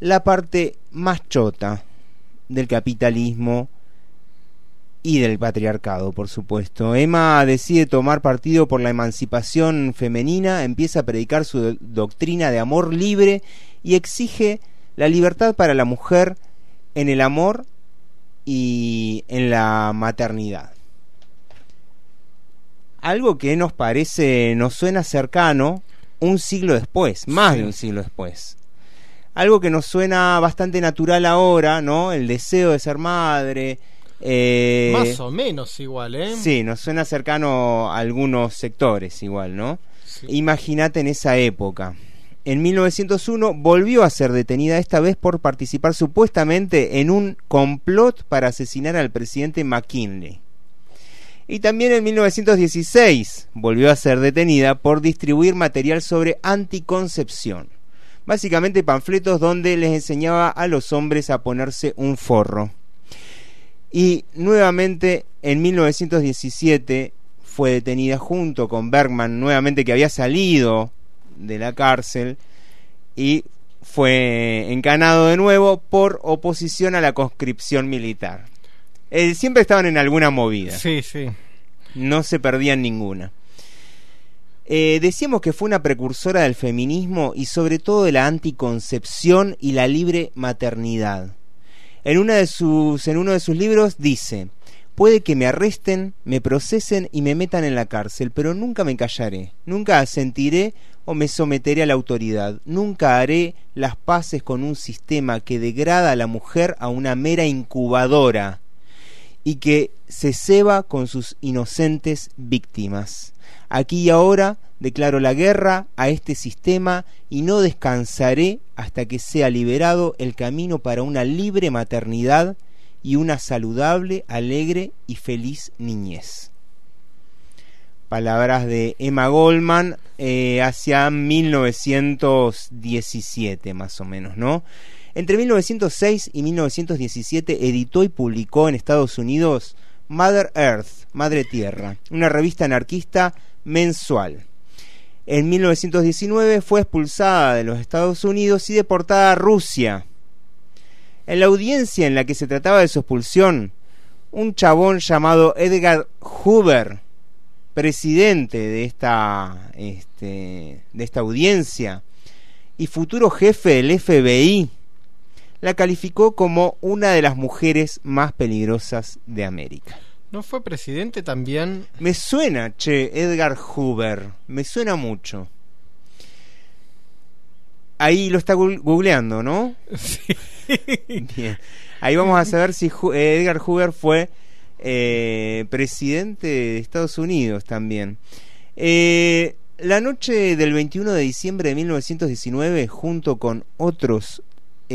la parte más chota del capitalismo y del patriarcado, por supuesto. Emma decide tomar partido por la emancipación femenina, empieza a predicar su do- doctrina de amor libre y exige la libertad para la mujer en el amor y en la maternidad. Algo que nos parece, nos suena cercano un siglo después, más Sí. de un siglo después. Algo que nos suena bastante natural ahora, ¿no? El deseo de ser madre. Eh, Más o menos igual, ¿eh? Sí, nos suena cercano a algunos sectores igual, ¿no? Imagínate en esa época. En 1901 volvió a ser detenida esta vez por participar supuestamente en un complot para asesinar al presidente McKinley. Y también en 1916 volvió a ser detenida por distribuir material sobre anticoncepción. Básicamente panfletos donde les enseñaba a los hombres a ponerse un forro. Y nuevamente en 1917 fue detenida junto con Bergman, nuevamente que había salido de la cárcel y fue encanado de nuevo por oposición a la conscripción militar. Eh, siempre estaban en alguna movida. Sí, sí. No se perdían ninguna. Eh, decíamos que fue una precursora del feminismo y sobre todo de la anticoncepción y la libre maternidad. En, uno de sus libros dice, puede que me arresten, me procesen y me metan en la cárcel, pero nunca me callaré, nunca asentiré o me someteré a la autoridad, nunca haré las paces con un sistema que degrada a la mujer a una mera incubadora y que se ceba con sus inocentes víctimas. Aquí y ahora declaro la guerra a este sistema y no descansaré hasta que sea liberado el camino para una libre maternidad y una saludable, alegre y feliz niñez. Palabras de Emma Goldman eh, hacia 1917 más o menos, ¿no? Entre 1906 y 1917 editó y publicó en Estados Unidos Mother Earth, Madre Tierra, una revista anarquista mensual. En 1919 fue expulsada de los Estados Unidos y deportada a Rusia. En la audiencia en la que se trataba de su expulsión, un chabón llamado Edgar Hoover, presidente de esta, este, de esta audiencia y futuro jefe del FBI, la calificó como una de las mujeres más peligrosas de América. ¿No fue presidente también? Me suena, che, Edgar Hoover. Me suena mucho. Ahí lo está googleando, ¿no? Sí. Bien. Ahí vamos a saber si eh, Edgar Hoover fue eh, presidente de Estados Unidos también. Eh, la noche del 21 de diciembre de 1919, junto con otros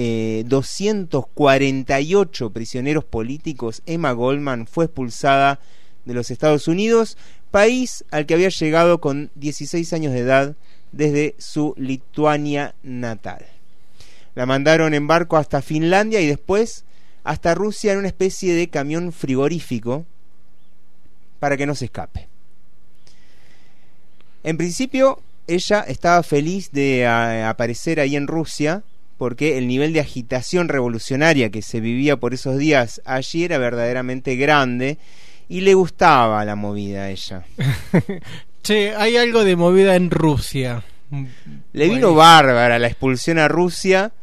eh, 248 prisioneros políticos, Emma Goldman fue expulsada de los Estados Unidos, país al que había llegado con 16 años de edad desde su Lituania natal. La mandaron en barco hasta Finlandia y después hasta Rusia en una especie de camión frigorífico para que no se escape. En principio, ella estaba feliz de a, aparecer ahí en Rusia porque el nivel de agitación revolucionaria que se vivía por esos días allí era verdaderamente grande y le gustaba la movida a ella. Che, hay algo de movida en Rusia. Le vino bárbara la expulsión a Rusia.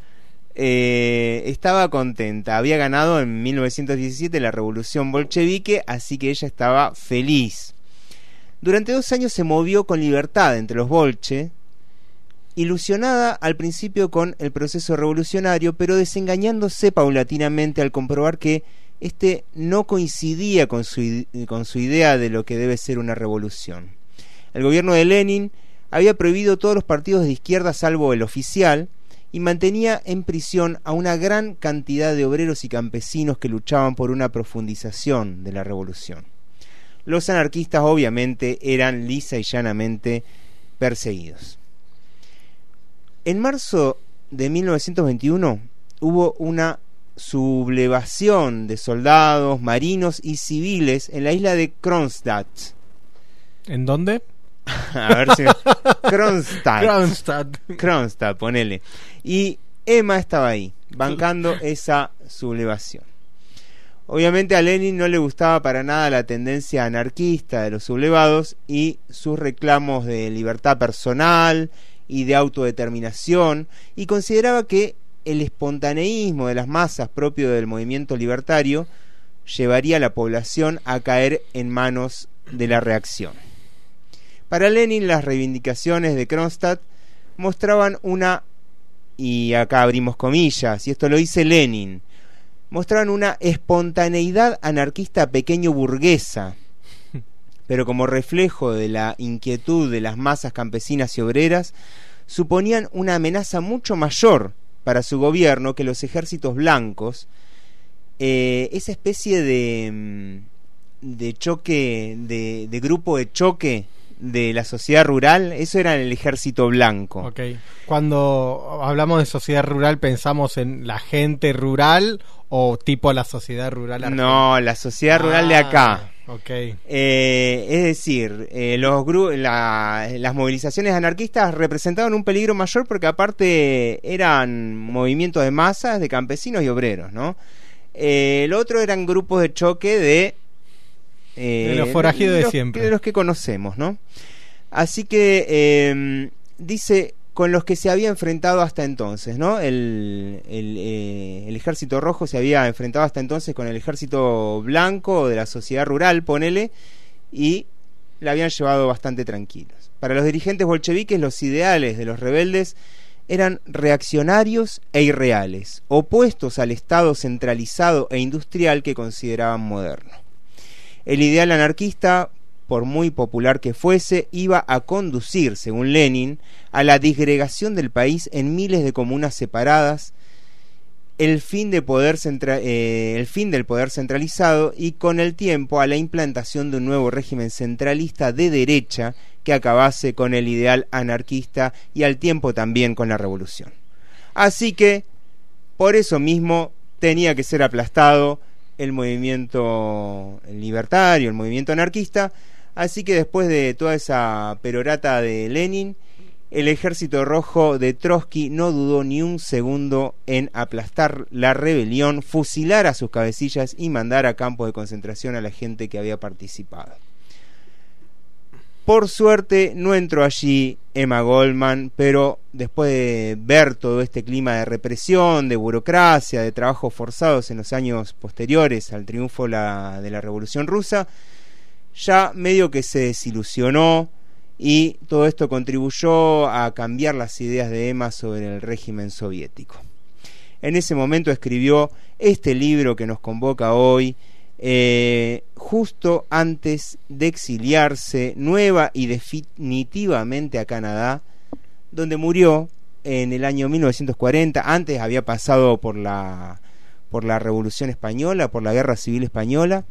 eh, estaba contenta. Había ganado en 1917 la revolución bolchevique, así que ella estaba feliz. Durante dos años se movió con libertad entre los bolche, ilusionada al principio con el proceso revolucionario, pero desengañándose paulatinamente al comprobar que este no coincidía con su, con su idea de lo que debe ser una revolución. El gobierno de Lenin había prohibido todos los partidos de izquierda salvo el oficial y mantenía en prisión a una gran cantidad de obreros y campesinos que luchaban por una profundización de la revolución. Los anarquistas obviamente eran lisa y llanamente perseguidos. En marzo de 1921 hubo una sublevación de soldados, marinos y civiles en la isla de Kronstadt. ¿En dónde? A ver si. Kronstadt. Kronstadt. Kronstadt, ponele. Y Emma estaba ahí, bancando esa sublevación. Obviamente a Lenin no le gustaba para nada la tendencia anarquista de los sublevados y sus reclamos de libertad personal y de autodeterminación y consideraba que el espontaneísmo de las masas propio del movimiento libertario llevaría a la población a caer en manos de la reacción. Para Lenin las reivindicaciones de Kronstadt mostraban una, y acá abrimos comillas, y esto lo dice Lenin, mostraban una espontaneidad anarquista pequeño burguesa, pero como reflejo de la inquietud de las masas campesinas y obreras, suponían una amenaza mucho mayor para su gobierno que los ejércitos blancos, eh, esa especie de, mm, de choque, de, de grupo de choque de la sociedad rural, eso era el ejército blanco. Cuando hablamos de sociedad rural, ¿pensamos en la gente rural o tipo la sociedad rural argentina? No, la sociedad rural de acá. Ok. Eh, es decir, eh, los la- las movilizaciones anarquistas representaban un peligro mayor porque aparte eran movimientos de masas de campesinos y obreros, ¿no? Eh, el otro eran grupos de choque de... eh, De los forajidos de los- siempre. De los que conocemos, ¿no? Así que eh, dice con los que se había enfrentado hasta entonces, ¿no? El, eh, el ejército rojo se había enfrentado hasta entonces con el ejército blanco de la sociedad rural, ponele, y la habían llevado bastante tranquilos. Para los dirigentes bolcheviques los ideales de los rebeldes eran reaccionarios e irreales, opuestos al Estado centralizado e industrial que consideraban moderno. El ideal anarquista, por muy popular que fuese, iba a conducir, según Lenin, a la disgregación del país en miles de comunas separadas, el fin, de poder eh, el fin del poder centralizado y con el tiempo a la implantación de un nuevo régimen centralista de derecha que acabase con el ideal anarquista y al tiempo también con la revolución. Así que, por eso mismo, tenía que ser aplastado el movimiento libertario, el movimiento anarquista, así que después de toda esa perorata de Lenin, el ejército rojo de Trotsky no dudó ni un segundo en aplastar la rebelión, fusilar a sus cabecillas y mandar a campos de concentración a la gente que había participado. Por suerte no entró allí Emma Goldman, pero después de ver todo este clima de represión, de burocracia, de trabajos forzados en los años posteriores al triunfo de la Revolución Rusa, ya medio que se desilusionó y todo esto contribuyó a cambiar las ideas de Emma sobre el régimen soviético. En ese momento escribió este libro que nos convoca hoy, eh, justo antes de exiliarse nueva y definitivamente a Canadá, donde murió en el año 1940. Antes había pasado por la, por la Revolución Española, por la Guerra Civil Española,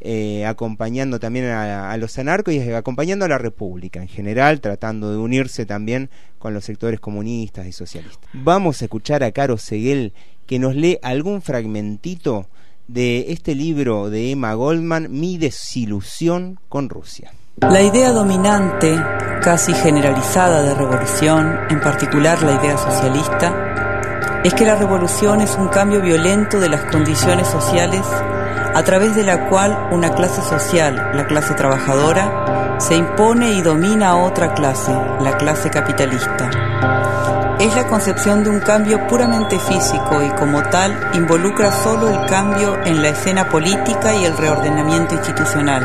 eh, acompañando también a, a los anarcos y acompañando a la República en general, tratando de unirse también con los sectores comunistas y socialistas. Vamos a escuchar a Caro Seguel que nos lee algún fragmentito de este libro de Emma Goldman, Mi desilusión con Rusia. La idea dominante, casi generalizada de revolución, en particular la idea socialista, es que la revolución es un cambio violento de las condiciones sociales a través de la cual una clase social, la clase trabajadora, se impone y domina a otra clase, la clase capitalista. Es la concepción de un cambio puramente físico y como tal involucra solo el cambio en la escena política y el reordenamiento institucional.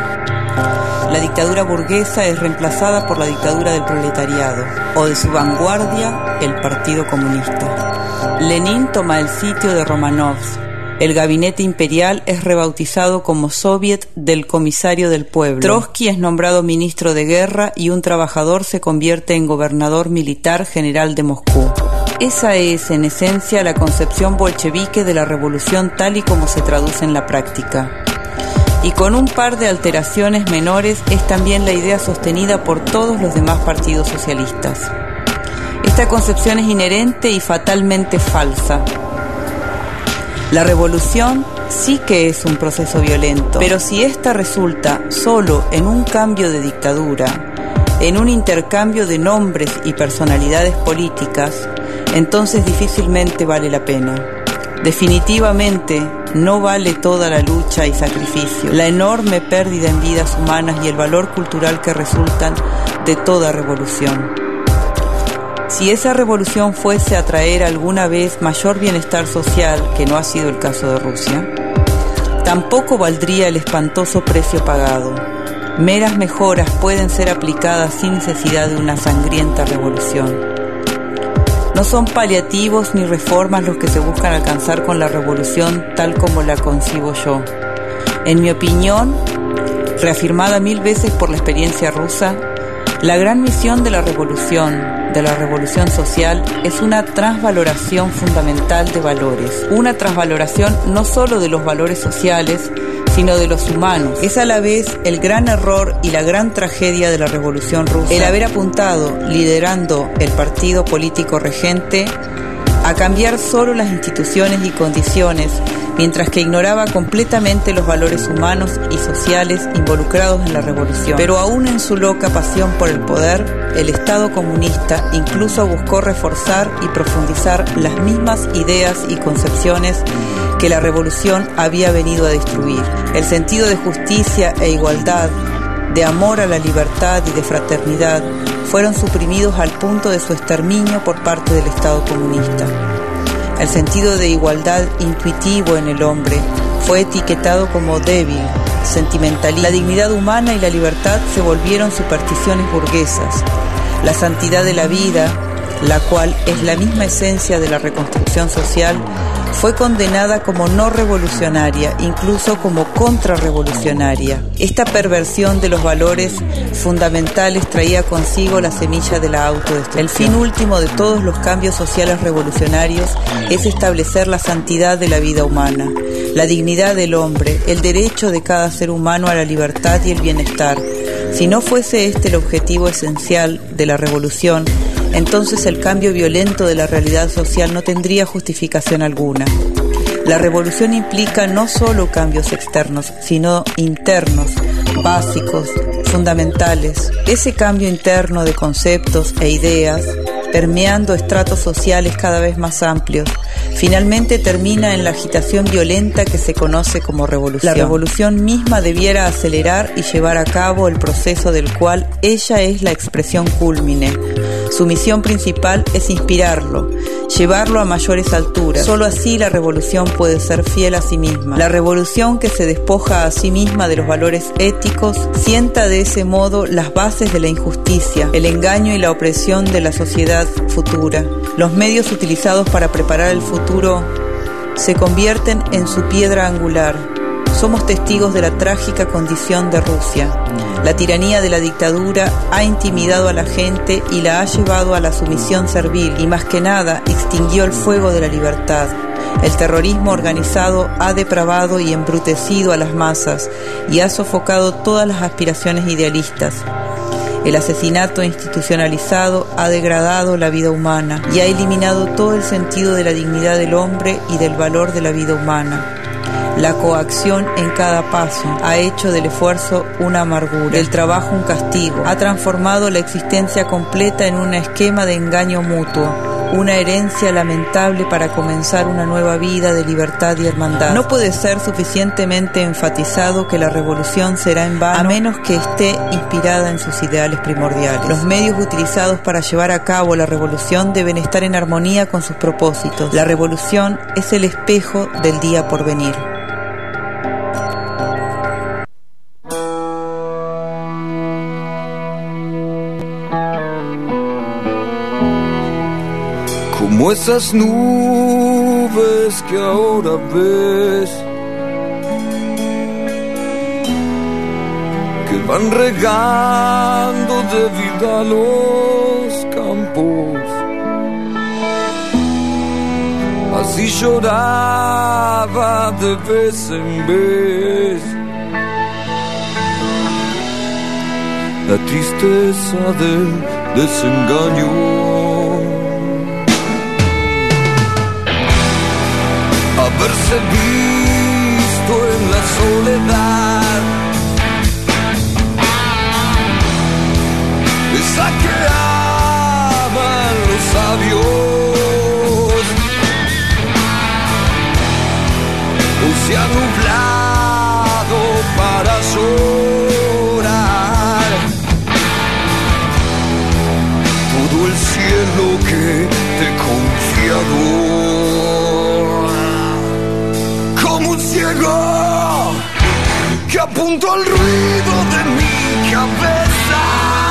La dictadura burguesa es reemplazada por la dictadura del proletariado o de su vanguardia, el Partido Comunista. Lenin toma el sitio de Romanovs. El gabinete imperial es rebautizado como Soviet del Comisario del Pueblo. Trotsky es nombrado ministro de guerra y un trabajador se convierte en gobernador militar general de Moscú. Esa es, en esencia, la concepción bolchevique de la revolución tal y como se traduce en la práctica. Y con un par de alteraciones menores es también la idea sostenida por todos los demás partidos socialistas. Esta concepción es inherente y fatalmente falsa. La revolución sí que es un proceso violento, pero si ésta resulta solo en un cambio de dictadura, en un intercambio de nombres y personalidades políticas, entonces difícilmente vale la pena. Definitivamente no vale toda la lucha y sacrificio, la enorme pérdida en vidas humanas y el valor cultural que resultan de toda revolución. Si esa revolución fuese a traer alguna vez mayor bienestar social, que no ha sido el caso de Rusia, tampoco valdría el espantoso precio pagado. Meras mejoras pueden ser aplicadas sin necesidad de una sangrienta revolución. No son paliativos ni reformas los que se buscan alcanzar con la revolución tal como la concibo yo. En mi opinión, reafirmada mil veces por la experiencia rusa, la gran misión de la revolución, de la revolución social, es una transvaloración fundamental de valores. Una transvaloración no solo de los valores sociales, sino de los humanos. Es a la vez el gran error y la gran tragedia de la Revolución Rusa el haber apuntado, liderando el partido político regente, a cambiar solo las instituciones y condiciones, mientras que ignoraba completamente los valores humanos y sociales involucrados en la revolución. Pero aún en su loca pasión por el poder, el Estado comunista incluso buscó reforzar y profundizar las mismas ideas y concepciones que la revolución había venido a destruir. El sentido de justicia e igualdad, de amor a la libertad y de fraternidad fueron suprimidos al punto de su exterminio por parte del Estado comunista. El sentido de igualdad intuitivo en el hombre fue etiquetado como débil, sentimental. La dignidad humana y la libertad se volvieron supersticiones burguesas. La santidad de la vida, la cual es la misma esencia de la reconstrucción social, fue condenada como no revolucionaria, incluso como contrarrevolucionaria. Esta perversión de los valores fundamentales traía consigo la semilla de la autodestrucción. El fin último de todos los cambios sociales revolucionarios es establecer la santidad de la vida humana, la dignidad del hombre, el derecho de cada ser humano a la libertad y el bienestar. Si no fuese este el objetivo esencial de la revolución, entonces el cambio violento de la realidad social no tendría justificación alguna. La revolución implica no solo cambios externos, sino internos, básicos, fundamentales. Ese cambio interno de conceptos e ideas, permeando estratos sociales cada vez más amplios, finalmente termina en la agitación violenta que se conoce como revolución. La revolución misma debiera acelerar y llevar a cabo el proceso del cual ella es la expresión cúlmine. Su misión principal es inspirarlo, llevarlo a mayores alturas. Solo así la revolución puede ser fiel a sí misma. La revolución que se despoja a sí misma de los valores éticos sienta de ese modo las bases de la injusticia, el engaño y la opresión de la sociedad futura. Los medios utilizados para preparar el futuro se convierten en su piedra angular. Somos testigos de la trágica condición de Rusia. La tiranía de la dictadura ha intimidado a la gente y la ha llevado a la sumisión servil y más que nada extinguió el fuego de la libertad. El terrorismo organizado ha depravado y embrutecido a las masas y ha sofocado todas las aspiraciones idealistas. El asesinato institucionalizado ha degradado la vida humana y ha eliminado todo el sentido de la dignidad del hombre y del valor de la vida humana. La coacción en cada paso ha hecho del esfuerzo una amargura, del trabajo un castigo, ha transformado la existencia completa en un esquema de engaño mutuo, una herencia lamentable para comenzar una nueva vida de libertad y hermandad. No puede ser suficientemente enfatizado que la revolución será en vano a menos que esté inspirada en sus ideales primordiales. Los medios utilizados para llevar a cabo la revolución deben estar en armonía con sus propósitos. La revolución es el espejo del día por venir. Como esas nubes que ahora ves, que van regando de vida los campos. Así lloraba de vez en vez la tristeza del desengaño. haberse visto en la soledad. Esa que aman los sabios. O se ha nublado para llorar. Todo el cielo que te confiado. Ciego que apunto al ruido de mi cabeza.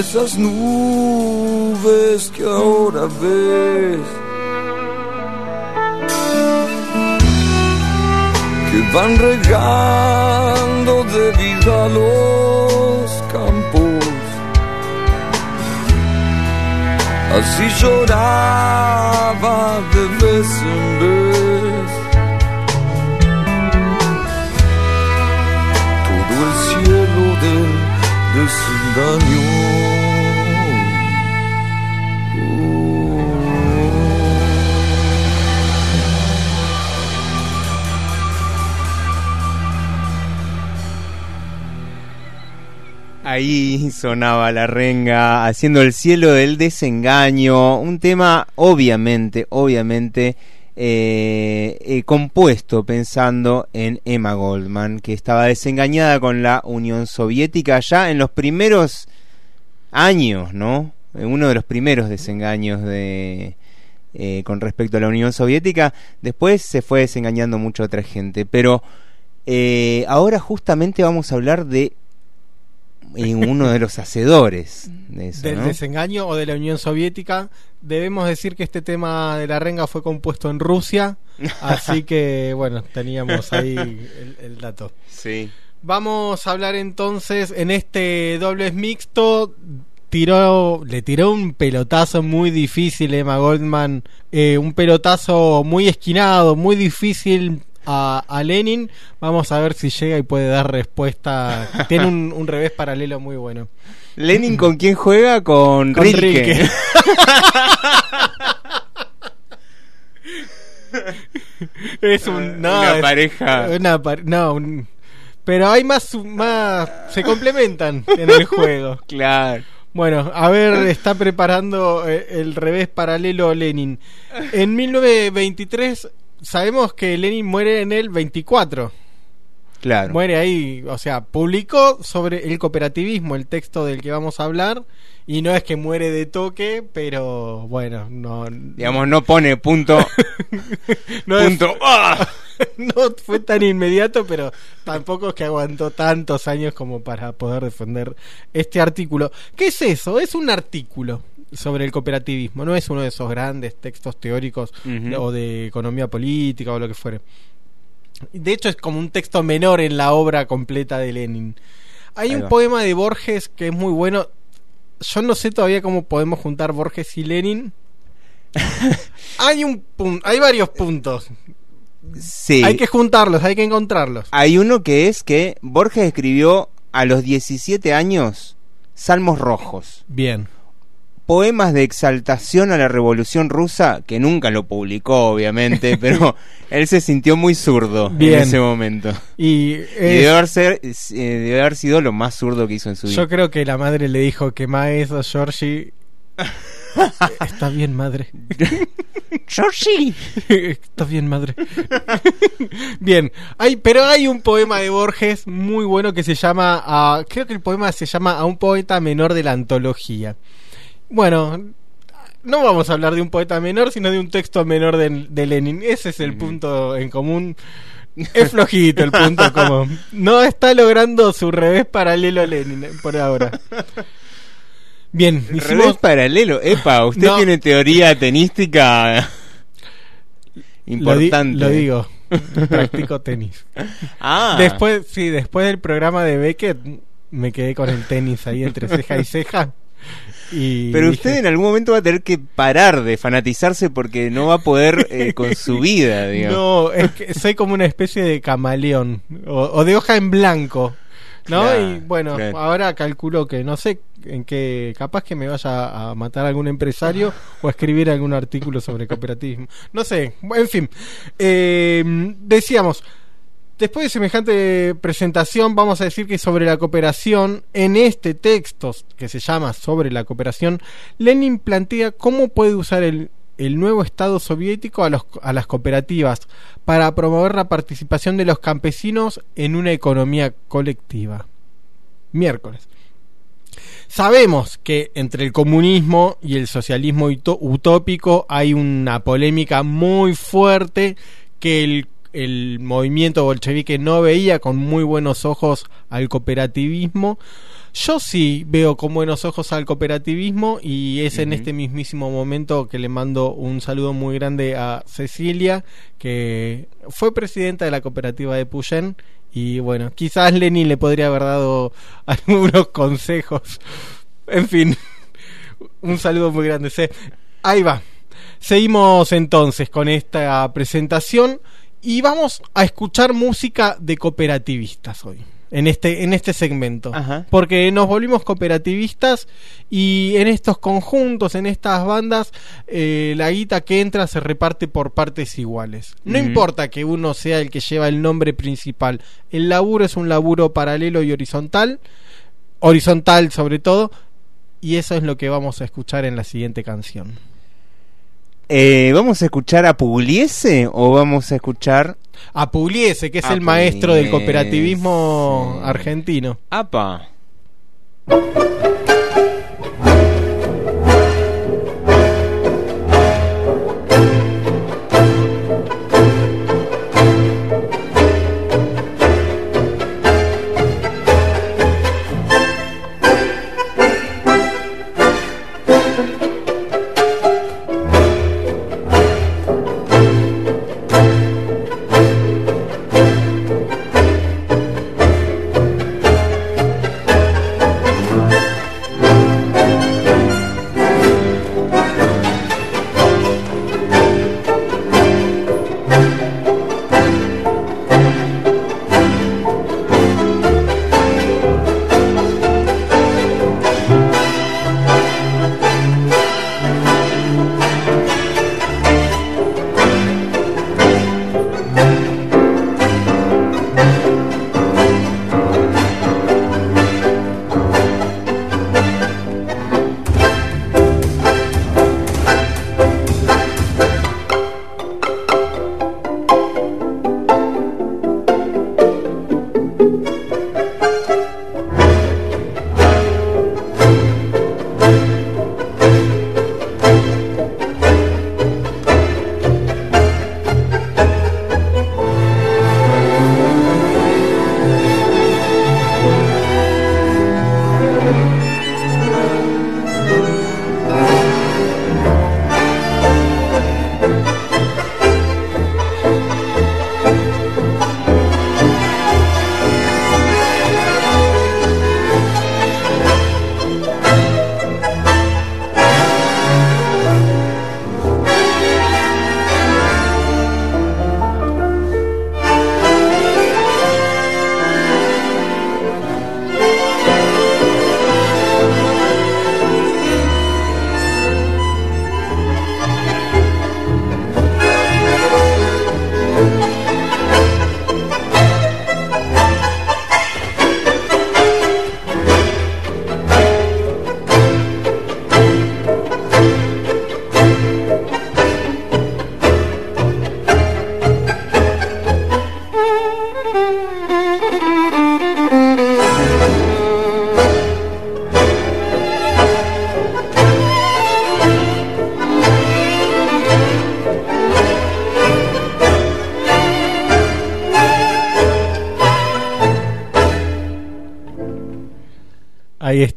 Como esas nubes sonaba la renga haciendo el cielo del desengaño, un tema obviamente, obviamente eh, eh, compuesto pensando en Emma Goldman, que estaba desengañada con la Unión Soviética ya en los primeros años, ¿no? En uno de los primeros desengaños de eh, con respecto a la Unión Soviética. Después se fue desengañando mucha otra gente, pero eh, ahora justamente vamos a hablar de en uno de los hacedores de eso, del ¿no? desengaño o de la Unión Soviética. Debemos decir que este tema de la renga fue compuesto en Rusia, así que bueno, teníamos ahí el, el dato. Sí. Vamos a hablar entonces en este dobles mixto. Tiró, le tiró un pelotazo muy difícil Emma Goldman, eh, un pelotazo muy esquinado, muy difícil a, a Lenin. Vamos a ver si llega y puede dar respuesta. Tiene un, un revés paralelo muy bueno. Lenin con quién juega con, Con Rilke. Rilke. es un no, Una es- pareja. una par- no, un- pero hay más más se complementan en el juego. Claro. Bueno, a ver, está preparando eh, el revés paralelo Lenin. En 1923 sabemos que Lenin muere en el 24. Claro. Muere ahí, o sea, publicó sobre el cooperativismo el texto del que vamos a hablar y no es que muere de toque, pero bueno, no Digamos, no pone punto. no es- punto. ¡Ah! no fue tan inmediato, pero tampoco es que aguantó tantos años como para poder defender este artículo. ¿Qué es eso? Es un artículo sobre el cooperativismo, no es uno de esos grandes textos teóricos o de economía política o lo que fuere. De hecho, es como un texto menor en la obra completa de Lenin. Hay Ahí un va. poema de Borges que es muy bueno. Yo no sé todavía cómo podemos juntar Borges y Lenin. hay un hay varios puntos. Sí. Hay que juntarlos, hay que encontrarlos. Hay uno que es que Borges escribió a los 17 años Salmos Rojos. Bien. Poemas de exaltación a la revolución rusa, que nunca lo publicó, obviamente, pero él se sintió muy zurdo Bien. en ese momento. Y, debe haber, ser- eh, debe haber sido lo más zurdo que hizo en su vida. yo creo que la madre le dijo que eso, Georgie. Está bien, madre. Georgie. Está bien, madre. bien, hay, pero hay un poema de Borges muy bueno que se llama, a- creo que el poema se llama A un poeta menor de la antología. Bueno, no vamos a hablar de un poeta menor, sino de un texto menor de, de Lenin. Ese es el punto en común. Es flojito el punto común. No está logrando su revés paralelo a Lenin eh, por ahora. Bien, hicimos revés paralelo. Epa, usted No. tiene teoría tenística Lo, di- importante. lo digo. Practico tenis. Ah. Después, sí, después del programa de Beckett me quedé con el tenis ahí entre ceja y ceja. Y Pero dije, usted en algún momento va a tener que parar de fanatizarse porque no va a poder eh, con su vida, digamos. No, es que soy como una especie de camaleón o, o de hoja en blanco. ¿No? Claro, y bueno, claro. ahora calculo que no sé en qué, capaz que me vaya a matar algún empresario o a escribir algún artículo sobre cooperativismo. No sé, en fin. Eh, decíamos, después de semejante presentación, vamos a decir que sobre la cooperación, en este texto que se llama Sobre la cooperación, Lenin plantea cómo puede usar el, el nuevo Estado soviético a, los, a las cooperativas para promover la participación de los campesinos en una economía colectiva. Miércoles. Sabemos que entre el comunismo y el socialismo utópico hay una polémica muy fuerte que el, el movimiento bolchevique no veía con muy buenos ojos al cooperativismo. Yo sí veo con buenos ojos al cooperativismo y es en este mismísimo momento que le mando un saludo muy grande a Cecilia, que fue presidenta de la cooperativa de Puyen y bueno, quizás Lenin le podría haber dado algunos consejos. En fin, un saludo muy grande. Ahí va. Seguimos entonces con esta presentación y vamos a escuchar música de cooperativistas hoy. En este, en este segmento. Ajá. Porque nos volvimos cooperativistas y en estos conjuntos, en estas bandas, eh, la guita que entra se reparte por partes iguales. No importa que uno sea el que lleva el nombre principal. El laburo es un laburo paralelo y horizontal. Horizontal sobre todo. Y eso es lo que vamos a escuchar en la siguiente canción. Eh, ¿Vamos a escuchar a Pugliese o vamos a escuchar A Pugliese, que es A el maestro del cooperativismo argentino. APA?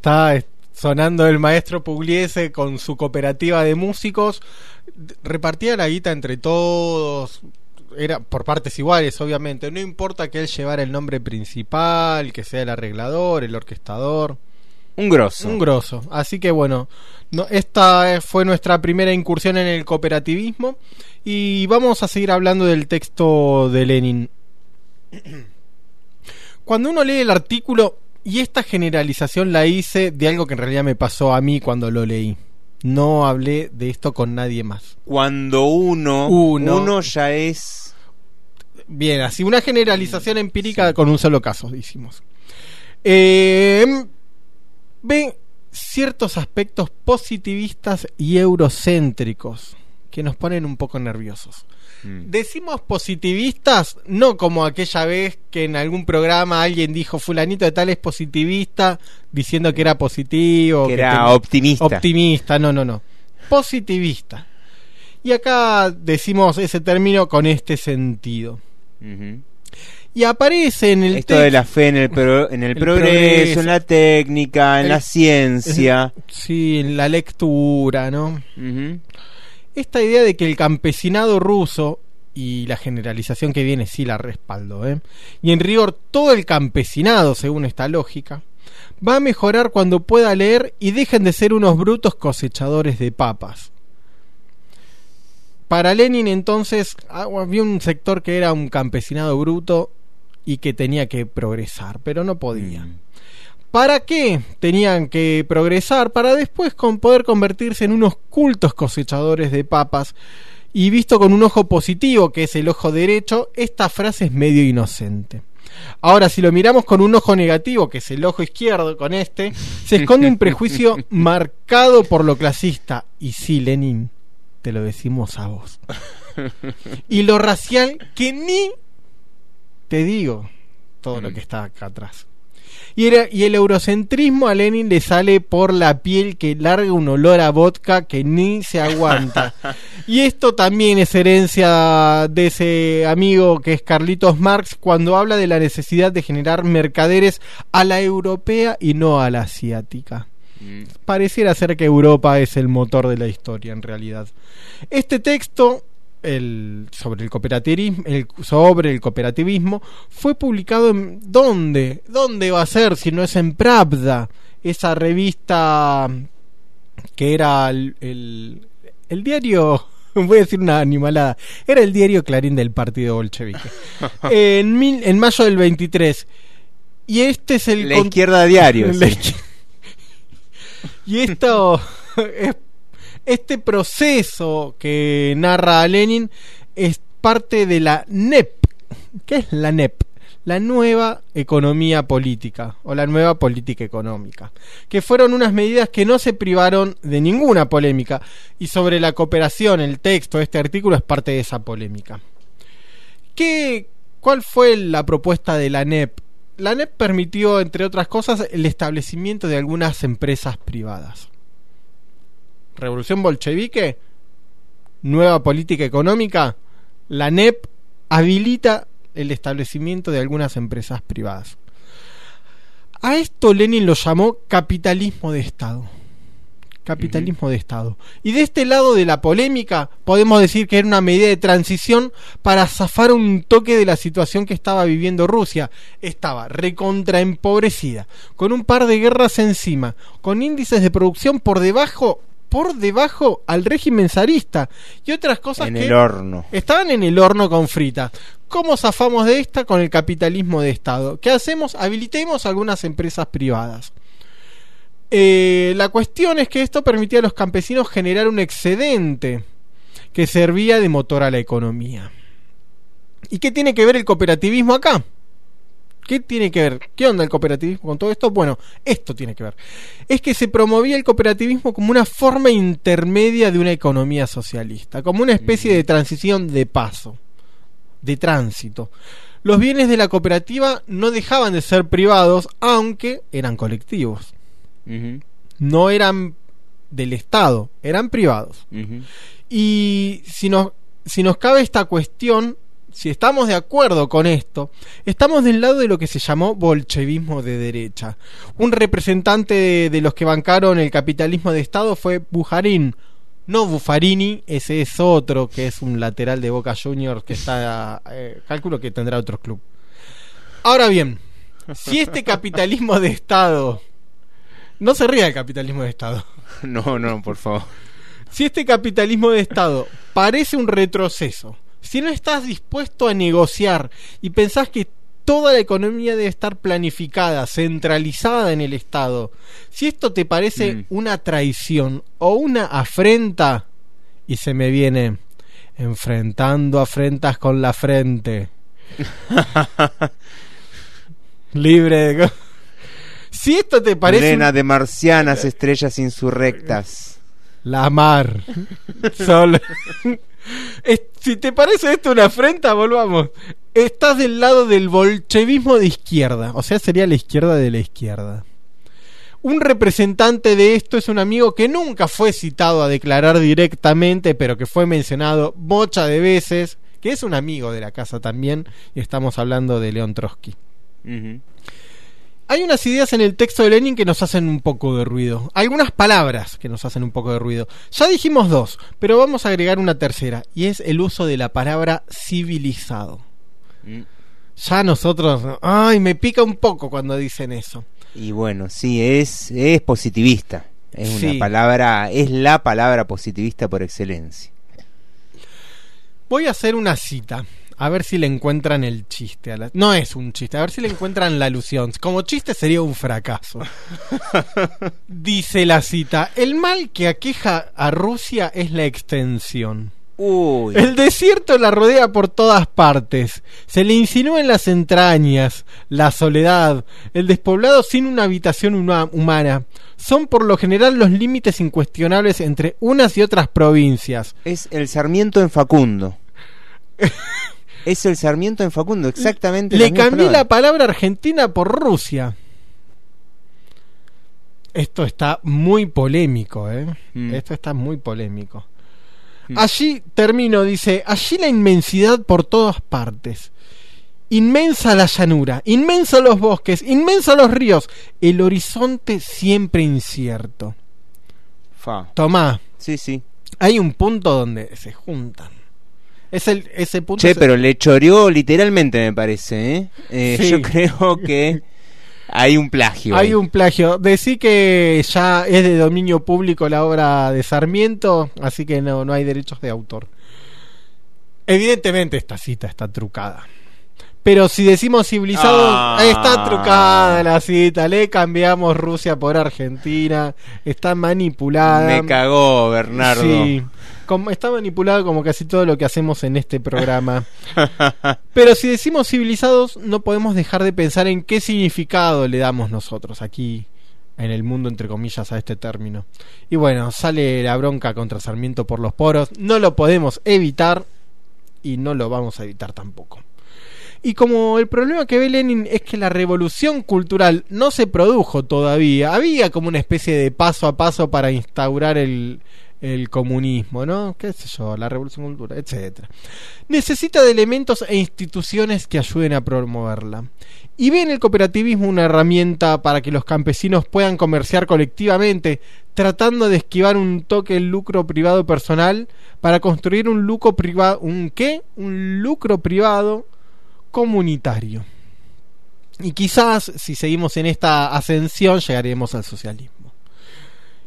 Está es- sonando el maestro Pugliese con su cooperativa de músicos. Repartía la guita entre todos. Era por partes iguales, obviamente. No importa que él llevara el nombre principal, que sea el arreglador, el orquestador. Un grosso. Un grosso. Así que bueno, no, esta eh, fue nuestra primera incursión en el cooperativismo y vamos a seguir hablando del texto de Lenin. Cuando uno lee el artículo, y esta generalización la hice de algo que en realidad me pasó a mí cuando lo leí. No hablé de esto con nadie más. Cuando uno, Uno. uno ya es Bien, así una generalización empírica con un solo caso, hicimos. Eh, ve ciertos aspectos positivistas y eurocéntricos que nos ponen un poco nerviosos. Decimos positivistas no como aquella vez que en algún programa alguien dijo fulanito de tal es positivista diciendo que era positivo, Que era ten- optimista. Optimista, no, no, no. Positivista. Y acá decimos ese término con este sentido. Y aparece en el esto de la fe en el, pro- en el, El progreso, progreso. en la técnica, en El- la ciencia. Sí, en la lectura, ¿no? Esta idea de que el campesinado ruso, y la generalización que viene sí la respaldo, ¿eh? y en rigor todo el campesinado, según esta lógica, va a mejorar cuando pueda leer y dejen de ser unos brutos cosechadores de papas. Para Lenin entonces ah, había un sector que era un campesinado bruto y que tenía que progresar, pero no podía. ¿Para qué tenían que progresar? Para después con poder convertirse en unos cultos cosechadores de papas. Y visto con un ojo positivo, que es el ojo derecho, esta frase es medio inocente. Ahora, si lo miramos con un ojo negativo, que es el ojo izquierdo, con este, se esconde un prejuicio marcado por lo clasista. Y sí, Lenin, te lo decimos a vos. Y lo racial, que ni te digo todo lo que está acá atrás. Y, era- y el eurocentrismo a Lenin le sale por la piel que larga un olor a vodka que ni se aguanta. y esto también es herencia de ese amigo que es Carlitos Marx cuando habla de la necesidad de generar mercaderes a la europea y no a la asiática. Pareciera ser que Europa es el motor de la historia en realidad. Este texto el, sobre el cooperativismo, el, sobre el cooperativismo fue publicado en ¿dónde? ¿Dónde va a ser si no es en Pravda? Esa revista que era el, el, el diario voy a decir una animalada. Era el diario Clarín del Partido Bolchevique. en, mil, en mayo del 23. Y este es el La izquierda diario, La sí. izquier- y esto es- este proceso que narra Lenin es parte de la NEP. ¿Qué es la NEP? La nueva economía política o la nueva política económica, que fueron unas medidas que no se privaron de ninguna polémica y sobre la cooperación, el texto de este artículo es parte de esa polémica. ¿Qué, ¿Cuál fue la propuesta de la NEP? La NEP permitió, entre otras cosas, el establecimiento de algunas empresas privadas. Revolución bolchevique, nueva política económica, la NEP habilita el establecimiento de algunas empresas privadas. A esto Lenin lo llamó capitalismo de Estado. Capitalismo de Estado. Y de este lado de la polémica podemos decir que era una medida de transición para zafar un toque de la situación que estaba viviendo Rusia. Estaba recontra empobrecida, con un par de guerras encima, con índices de producción por debajo por debajo al régimen zarista y otras cosas En que el horno. estaban en el horno con frita. ¿Cómo zafamos de esta con el capitalismo de Estado? ¿Qué hacemos? Habilitemos algunas empresas privadas. Eh, la cuestión es que esto permitía a los campesinos generar un excedente que servía de motor a la economía. ¿Y qué tiene que ver el cooperativismo acá? ¿Qué tiene que ver? ¿Qué onda el cooperativismo con todo esto? Bueno, esto tiene que ver. Es que se promovía el cooperativismo como una forma intermedia de una economía socialista, como una especie de transición de paso, de tránsito. Los bienes de la cooperativa no dejaban de ser privados, aunque eran colectivos. No eran del Estado, eran privados. Y si nos, si nos cabe esta cuestión, si estamos de acuerdo con esto, estamos del lado de lo que se llamó bolchevismo de derecha. Un representante de, de los que bancaron el capitalismo de Estado fue Bujarin, no Buffarini, ese es otro que es un lateral de Boca Juniors que está, eh, calculo que tendrá otro club. Ahora bien, si este capitalismo de Estado, no se ría el capitalismo de Estado, No, no, por favor. si este capitalismo de Estado parece un retroceso, si no estás dispuesto a negociar y pensás que toda la economía debe estar planificada, centralizada en el Estado, si esto te parece Mm. una traición o una afrenta, y se me viene enfrentando afrentas con la frente. Libre de... Si esto te parece... Nena un- de marcianas, estrellas insurrectas. La mar. Sol. Si te parece esto una afrenta, volvamos. Estás del lado del bolchevismo de izquierda. O sea, sería la izquierda de la izquierda. Un representante de esto es un amigo que nunca fue citado a declarar directamente, pero que fue mencionado bocha de veces, que es un amigo de la casa también, y estamos hablando de León Trotsky. Hay unas ideas en el texto de Lenin que nos hacen un poco de ruido. Algunas palabras que nos hacen un poco de ruido. Ya dijimos dos, pero vamos a agregar una tercera, y es el uso de la palabra civilizado. Mm. Ya nosotros... Ay, me pica un poco cuando dicen eso. Y bueno, sí, es, es positivista. Es Sí. una palabra, es la palabra positivista por excelencia. Voy a hacer una cita. A ver si le encuentran el chiste. a la- No es un chiste, a ver si le encuentran la alusión. Como chiste sería un fracaso. Dice la cita, el mal que aqueja a Rusia es la extensión. Uy. El desierto la rodea por todas partes. Se le insinúa en las entrañas, la soledad, el despoblado sin una habitación huma- humana. Son por lo general los límites incuestionables entre unas y otras provincias. Es el Sarmiento en Facundo. es el Sarmiento en Facundo, exactamente. Le cambié la palabra Argentina por Rusia. Esto está muy polémico, ¿eh? Mm. Esto está muy polémico. Allí termino, dice, allí la inmensidad por todas partes. Inmensa la llanura, inmensos los bosques, inmensos los ríos, el horizonte siempre incierto. Fa. Tomá, Sí, sí. hay un punto donde se juntan. Es el, ese punto Che, es- pero le choreó literalmente, me parece. ¿eh? Eh, Sí. Yo creo que hay un plagio. Hay ahí. un plagio. Decí que ya es de dominio público la obra de Sarmiento, así que no, no hay derechos de autor. Evidentemente esta cita está trucada. Pero si decimos civilizado, Ah. está trucada la cita. Le cambiamos Rusia por Argentina. Está manipulada. Me cagó, Bernardo. Sí. Como, está manipulado como casi todo lo que hacemos en este programa. Pero si decimos civilizados, no podemos dejar de pensar en qué significado le damos nosotros aquí en el mundo, entre comillas, a este término. Y bueno, sale la bronca contra Sarmiento por los poros. No lo podemos evitar y no lo vamos a evitar tampoco. Y como el problema que ve Lenin es que la revolución cultural no se produjo todavía, había como una especie de paso a paso para instaurar el, el comunismo, ¿no? ¿Qué sé yo? La revolución cultural, etcétera. Necesita de elementos e instituciones que ayuden a promoverla. Y ve en el cooperativismo una herramienta para que los campesinos puedan comerciar colectivamente, tratando de esquivar un toque el lucro privado personal para construir un lucro privado, ¿un qué? Un lucro privado comunitario. Y quizás, si seguimos en esta ascensión, llegaremos al socialismo.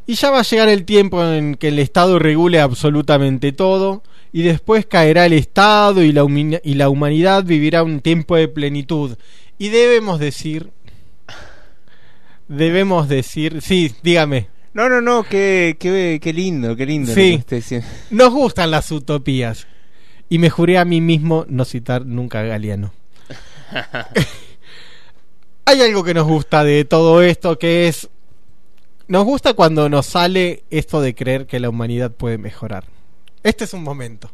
Y ya va a llegar el tiempo en que el Estado regule absolutamente todo, y después caerá el Estado y la, y la humanidad vivirá un tiempo de plenitud. Y debemos decir... Debemos decir... Sí, dígame. No, no, no, qué, qué, qué lindo, qué lindo. Sí. usted. Nos gustan las utopías. Y me juré a mí mismo no citar nunca a Galeano. Hay algo que nos gusta de todo esto que es... Nos gusta cuando nos sale esto de creer que la humanidad puede mejorar. Este es un momento.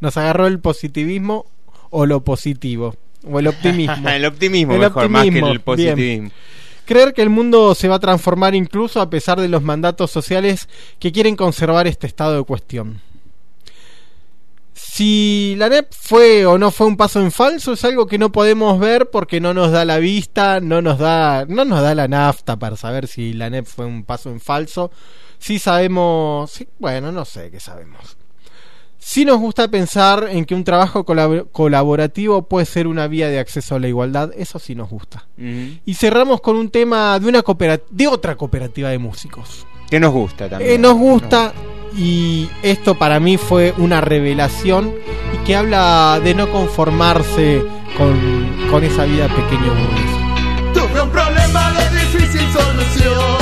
Nos agarró el positivismo o lo positivo. O el optimismo. el optimismo El mejor, más que optimismo, el positivismo. Creer que el mundo se va a transformar incluso a pesar de los mandatos sociales que quieren conservar este estado de cuestión. Si la NEP fue o no fue un paso en falso es algo que no podemos ver porque no nos da la vista, no nos da, no nos da la nafta para saber si la NEP fue un paso en falso. Sí sabemos, sí, bueno, no sé qué sabemos. Sí nos gusta pensar en que un trabajo colab- colaborativo puede ser una vía de acceso a la igualdad, eso sí nos gusta. Y cerramos con un tema de una coopera- de otra cooperativa de músicos. Que nos gusta también. Eh, nos gusta y esto para mí fue una revelación y que habla de no conformarse con, esa vida pequeña y aburrida. Tuve un problema de difícil solución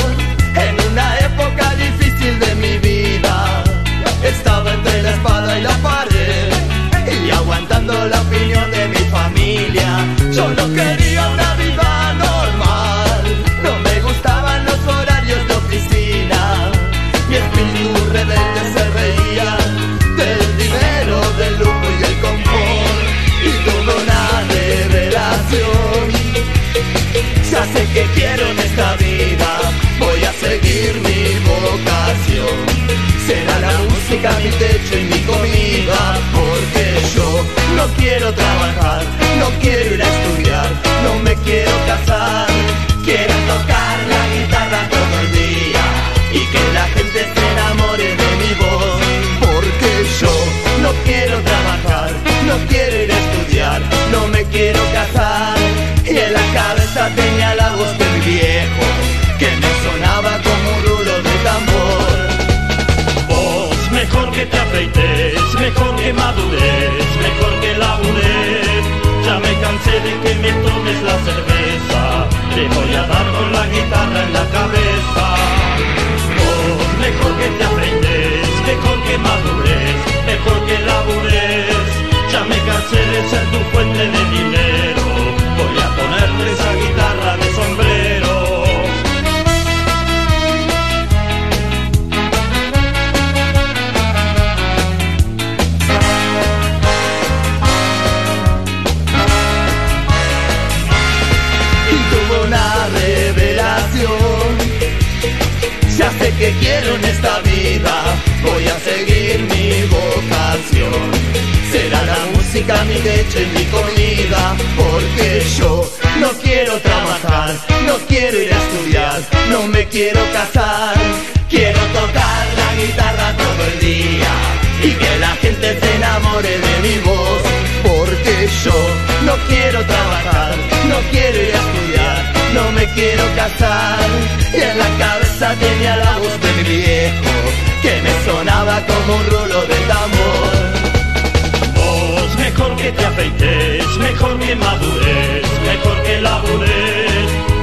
música mi techo y mi comida, porque yo no quiero trabajar, no quiero ir a estudiar, no me quiero casar. Quiero tocar la guitarra todo el día y que la gente se enamore de mi voz, porque yo no quiero trabajar, no quiero ir a estudiar, no me quiero casar. Y en la cabeza tenía mejor que quiero casar. Quiero tocar la guitarra todo el día y que la gente se enamore de mi voz, porque yo no quiero trabajar, no quiero ir a estudiar, no me quiero casar. Y en la cabeza tenía la voz de mi viejo, que me sonaba como un rulo de tambor. Vos, mejor que te afeites, mejor que madures, mejor que labures.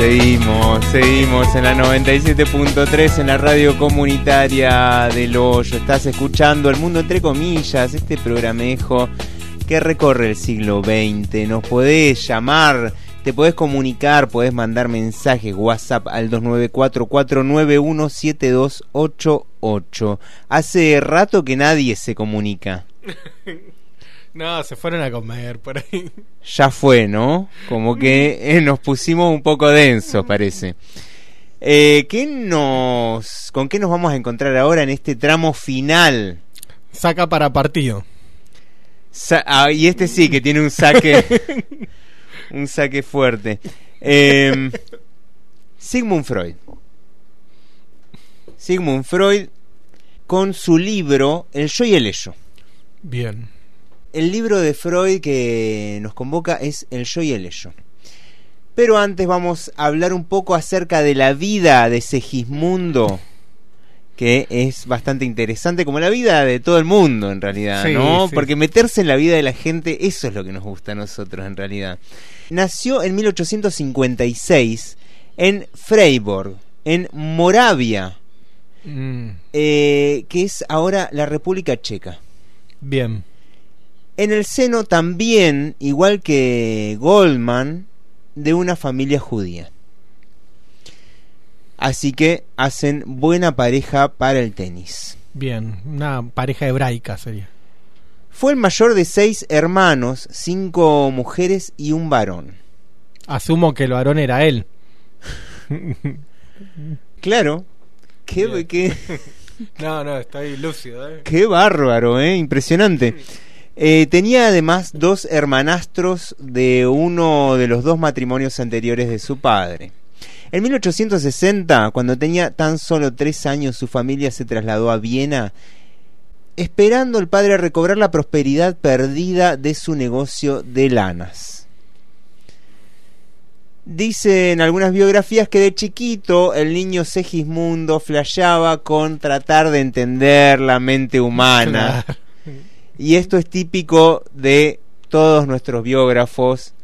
Seguimos, seguimos en la 97.3 en la radio comunitaria del Hoyo. Estás escuchando El Mundo entre comillas, este programejo que recorre el siglo XX. Nos podés llamar, te podés comunicar, podés mandar mensajes WhatsApp al 294-491-7288. Hace rato que nadie se comunica. No, se fueron a comer por ahí. Ya fue, ¿no? Como que eh, nos pusimos un poco densos, parece. Eh, ¿qué nos, ¿Con qué nos vamos a encontrar ahora en este tramo final? Saca para partido. Sa- ah, y este sí, que tiene un saque. un saque fuerte. Eh, Sigmund Freud. Sigmund Freud con su libro El yo y el ello. Bien. El libro de Freud que nos convoca es El yo y el ello. Pero antes vamos a hablar un poco acerca de la vida de Segismundo, que es bastante interesante, como la vida de todo el mundo en realidad, Sí, ¿no? sí. Porque meterse en la vida de la gente, eso es lo que nos gusta a nosotros en realidad. Nació en 1856 en Freiburg, en Moravia, Mm, eh, que es ahora la República Checa. bien. En el seno también, igual que Goldman, de una familia judía. Así que hacen buena pareja para el tenis. Bien, una pareja hebraica sería. Fue el mayor de seis hermanos, cinco mujeres y un varón. Asumo que el varón era él. Claro. Qué, qué, No, no, estoy lúcido. ¿eh? qué bárbaro, ¿eh? Impresionante. Eh, tenía además dos hermanastros de uno de los dos matrimonios anteriores de su padre. En 1860, cuando tenía tan solo tres años, su familia se trasladó a Viena, esperando el padre recobrar la prosperidad perdida de su negocio de lanas. Dice en algunas biografías que de chiquito el niño Segismundo flasheaba con tratar de entender la mente humana. Y esto es típico de todos nuestros biógrafos,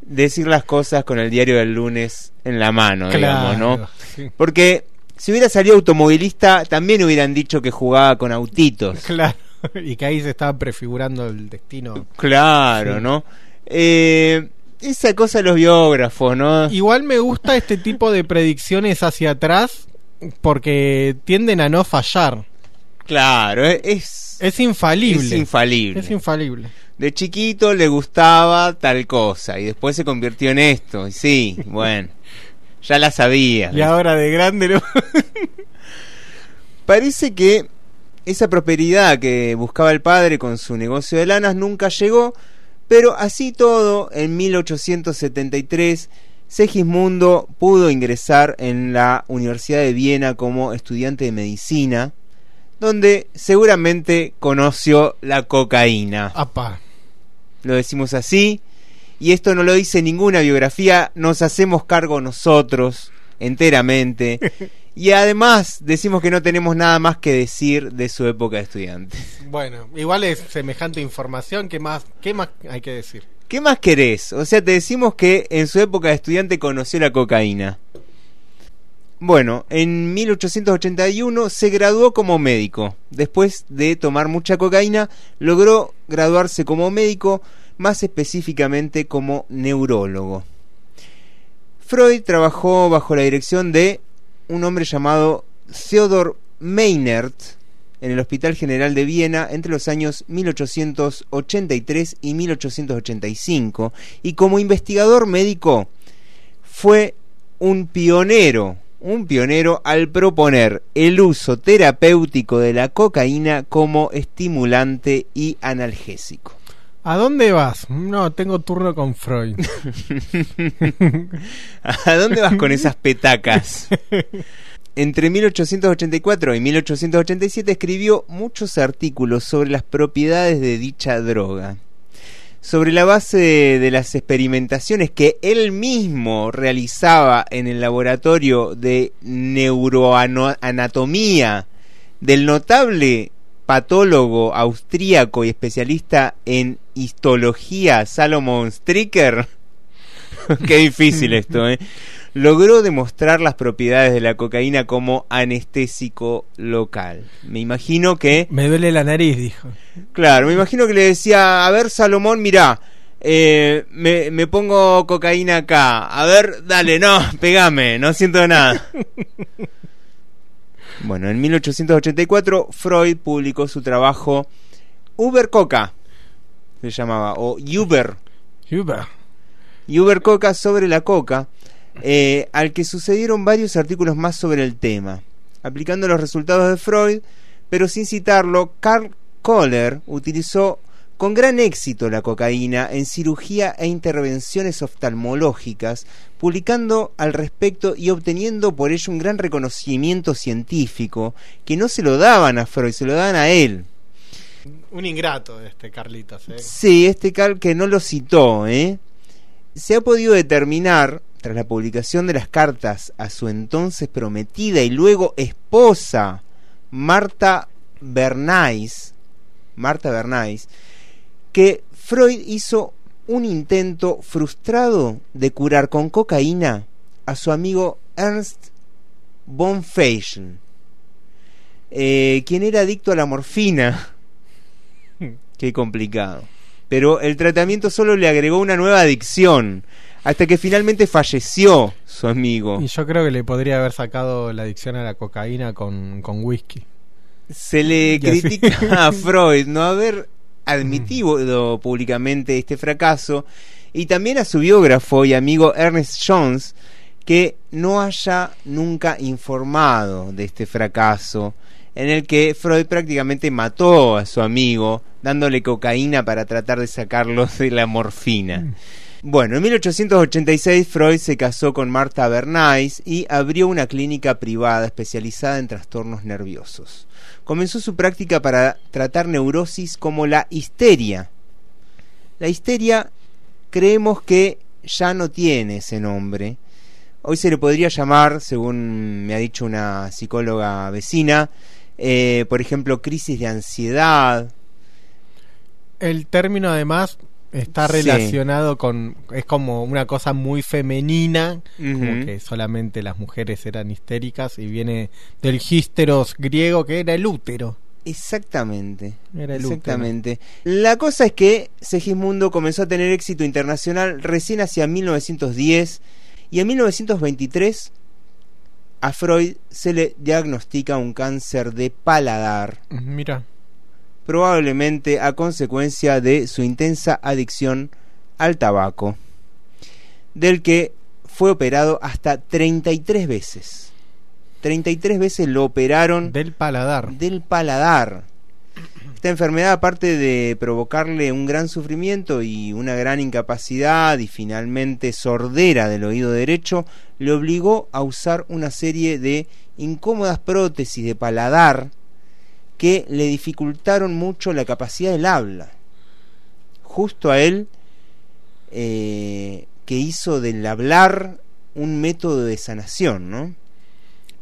decir las cosas con el diario del lunes en la mano, digamos, ¿no? Claro, sí. Porque si hubiera salido automovilista, también hubieran dicho que jugaba con autitos. Claro. Y que ahí se estaba prefigurando el destino. Claro, Sí. ¿no? Eh, esa cosa de los biógrafos, ¿no? Igual me gusta este tipo de predicciones hacia atrás porque tienden a no fallar. Claro, eh, es, Es infalible. es infalible. Es infalible. de chiquito le gustaba tal cosa y después se convirtió en esto. Y sí, bueno, ya la sabía. Y ahora de grande lo- Parece que esa prosperidad que buscaba el padre con su negocio de lanas nunca llegó, pero así todo, en 1873, Segismundo pudo ingresar en la Universidad de Viena como estudiante de medicina, donde seguramente conoció la cocaína. Apa. Lo decimos así, y esto no lo dice ninguna biografía, nos hacemos cargo nosotros enteramente. Y además decimos que no tenemos nada más que decir de su época de estudiante. Bueno, igual es semejante información. ¿Qué más, qué más hay que decir? ¿Qué más querés? O sea, te decimos que en su época de estudiante conoció la cocaína. Bueno, en 1881 se graduó como médico. Después de tomar mucha cocaína, logró graduarse como médico, más específicamente como neurólogo. Freud trabajó bajo la dirección de un hombre llamado Theodor Meinert en el Hospital General de Viena entre los años 1883 y 1885 y como investigador médico fue un pionero, un pionero al proponer el uso terapéutico de la cocaína como estimulante y analgésico. ¿A dónde vas? No, tengo turno con Freud. ¿A dónde vas con esas petacas? Entre 1884 y 1887 escribió muchos artículos sobre las propiedades de dicha droga. Sobre la base de, las experimentaciones que él mismo realizaba en el laboratorio de neuroanatomía del notable patólogo austríaco y especialista en histología Salomon Stricker, Qué difícil esto, ¿eh? Logró demostrar las propiedades de la cocaína como anestésico local. Me imagino que... Me duele la nariz, dijo. Claro, me imagino que le decía, a ver Salomón, mirá, eh, me, me pongo cocaína acá. A ver, dale, no, pegame, no siento nada. Bueno, en 1884 Freud publicó su trabajo Uber Coca, se llamaba, o Uber. Uber. Uber Coca sobre la coca, eh, al que sucedieron varios artículos más sobre el tema. Aplicando los resultados de Freud, pero sin citarlo, Karl Kohler utilizó con gran éxito la cocaína en cirugía e intervenciones oftalmológicas, publicando al respecto y obteniendo por ello un gran reconocimiento científico que no se lo daban a Freud, se lo daban a él. Un ingrato este Carlitos, ¿eh? Sí, este Carl que no lo citó, ¿eh? Se ha podido determinar, tras la publicación de las cartas a su entonces prometida y luego esposa, Marta Bernays, Marta Bernays, que Freud hizo un intento frustrado de curar con cocaína a su amigo Ernst von Feischl, eh, quien era adicto a la morfina. Qué complicado. Pero el tratamiento solo le agregó una nueva adicción, hasta que finalmente falleció su amigo. Y yo creo que le podría haber sacado la adicción a la cocaína con, con whisky. Se le Y así. critica a Freud no haber admitido públicamente este fracaso y también a su biógrafo y amigo Ernest Jones que no haya nunca informado de este fracaso en el que Freud prácticamente mató a su amigo dándole cocaína para tratar de sacarlo de la morfina. Bueno, en 1886 Freud se casó con Martha Bernays y abrió una clínica privada especializada en trastornos nerviosos. Comenzó su práctica para tratar neurosis como la histeria. La histeria creemos que ya no tiene ese nombre. Hoy se le podría llamar, según me ha dicho una psicóloga vecina, eh, por ejemplo, crisis de ansiedad. El término además está Sí. relacionado con es como una cosa muy femenina como que solamente las mujeres eran histéricas y viene del hísteros griego que era el útero Exactamente. Era el Exactamente. La cosa es que Segismundo comenzó a tener éxito internacional recién hacia 1910 y en 1923 a Freud se le diagnostica un cáncer de paladar, mira probablemente a consecuencia de su intensa adicción al tabaco, del que fue operado hasta 33 veces. 33 veces lo operaron del paladar. Del paladar. Esta enfermedad, aparte de provocarle un gran sufrimiento y una gran incapacidad y finalmente sordera del oído derecho, le obligó a usar una serie de incómodas prótesis de paladar que le dificultaron mucho la capacidad del habla. Justo a él, eh, que hizo del hablar un método de sanación, ¿no?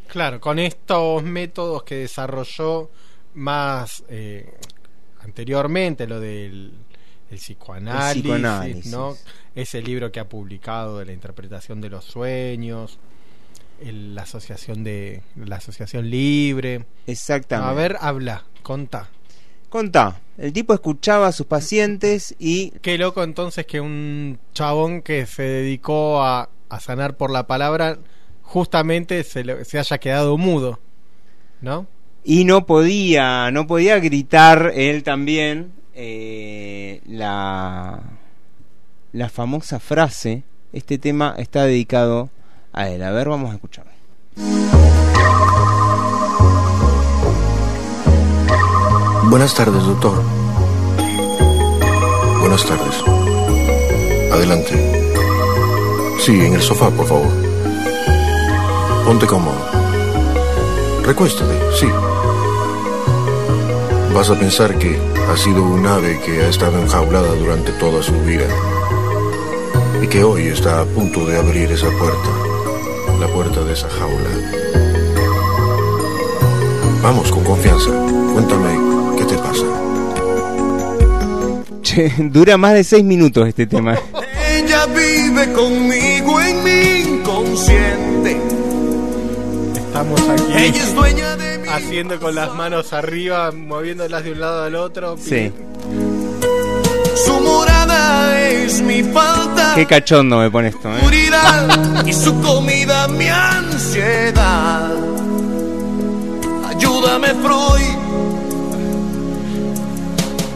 Claro, con estos métodos que desarrolló más eh, anteriormente, lo del el psicoanálisis, El psicoanálisis. ¿no? ese libro que ha publicado de la interpretación de los sueños, el- la asociación de la asociación libre. Exactamente. A ver, habla, contá. Contá. El tipo escuchaba a sus pacientes y Qué loco entonces que un chabón que se dedicó a, a sanar por la palabra justamente se, le- se haya quedado mudo, ¿no? Y no podía no podía gritar él también eh, la la famosa frase este tema está dedicado a él a ver vamos a escucharlo Buenas tardes, doctor. Buenas tardes. Adelante. Sí, en el sofá, por favor. Ponte cómodo. Recuéstate, sí. Vas a pensar que ha sido un ave que ha estado enjaulada durante toda su vida y que hoy está a punto de abrir esa puerta, la puerta de esa jaula. Vamos, con confianza. Cuéntame qué te pasa. Che, dura más de seis minutos este tema Ella vive conmigo en mi inconsciente. Estamos aquí. Ella es dueña de mi haciendo con las manos arriba, moviéndolas de un lado al otro. sí Su morada es mi falta. qué cachondo me pone esto ¿eh? y su comida mi ansiedad. Ayúdame, Freud.